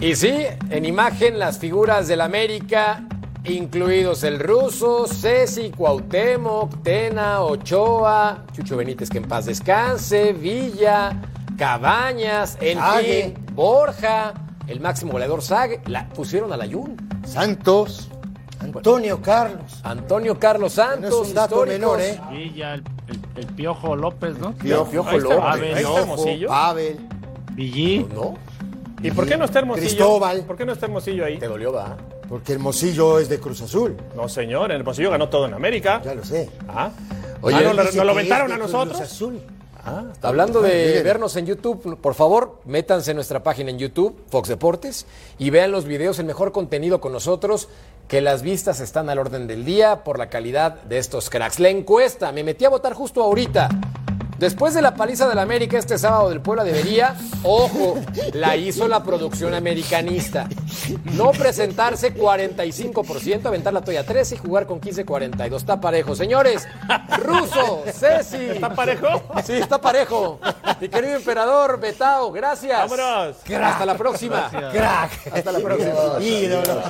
Speaker 1: Y sí, en imagen las figuras del América, incluidos el ruso, Ceci, Cuauhtémoc, Tena, Ochoa, Chucho Benítez que en paz descanse, Villa, Cabañas, en
Speaker 3: Sague.
Speaker 1: fin, Borja, el máximo goleador Sague, la pusieron a la Jun.
Speaker 3: Santos, Antonio Carlos.
Speaker 1: Antonio Carlos Santos,
Speaker 3: No es un dato menor, ¿eh?
Speaker 5: Ya el, el- el Piojo López, ¿no?
Speaker 3: Piojo,
Speaker 1: Piojo
Speaker 2: Ahí
Speaker 1: López.
Speaker 2: ahí está
Speaker 3: Piojo,
Speaker 2: Hermosillo.
Speaker 3: Pavel.
Speaker 5: Villí.
Speaker 1: ¿No?
Speaker 2: ¿Y por qué no está Hermosillo?
Speaker 3: Cristóbal.
Speaker 2: ¿Por qué no está Hermosillo ahí?
Speaker 1: Te dolió, va.
Speaker 3: Porque Hermosillo es de Cruz Azul.
Speaker 2: No, señor, en Hermosillo ganó todo en América.
Speaker 3: Ya lo sé.
Speaker 2: Ah,
Speaker 1: Oye,
Speaker 2: Ah, ¿no,
Speaker 1: él
Speaker 2: lo-
Speaker 3: Dice
Speaker 2: ¿nos lo
Speaker 3: que
Speaker 2: aventaron a
Speaker 3: de Cruz
Speaker 2: nosotros?
Speaker 3: Azul.
Speaker 1: Ah, Hablando de
Speaker 3: miren.
Speaker 1: vernos en YouTube, por favor, métanse en nuestra página en YouTube, Fox Deportes, y vean los videos, el mejor contenido con nosotros, que las vistas están al orden del día por la calidad de estos cracks. La encuesta, me metí a votar justo ahorita. Después de la paliza del América este sábado del Puebla debería, ojo, la hizo la producción americanista. No presentarse 45%, aventar la toalla 13 y jugar con 15-42. Está parejo. Señores, Ruso, Ceci.
Speaker 2: ¿Está parejo?
Speaker 1: Sí, está parejo. Mi querido emperador, Betao, gracias.
Speaker 2: Vámonos.
Speaker 1: Hasta la próxima.
Speaker 3: Crack.
Speaker 1: Hasta la próxima.
Speaker 3: Ídolo.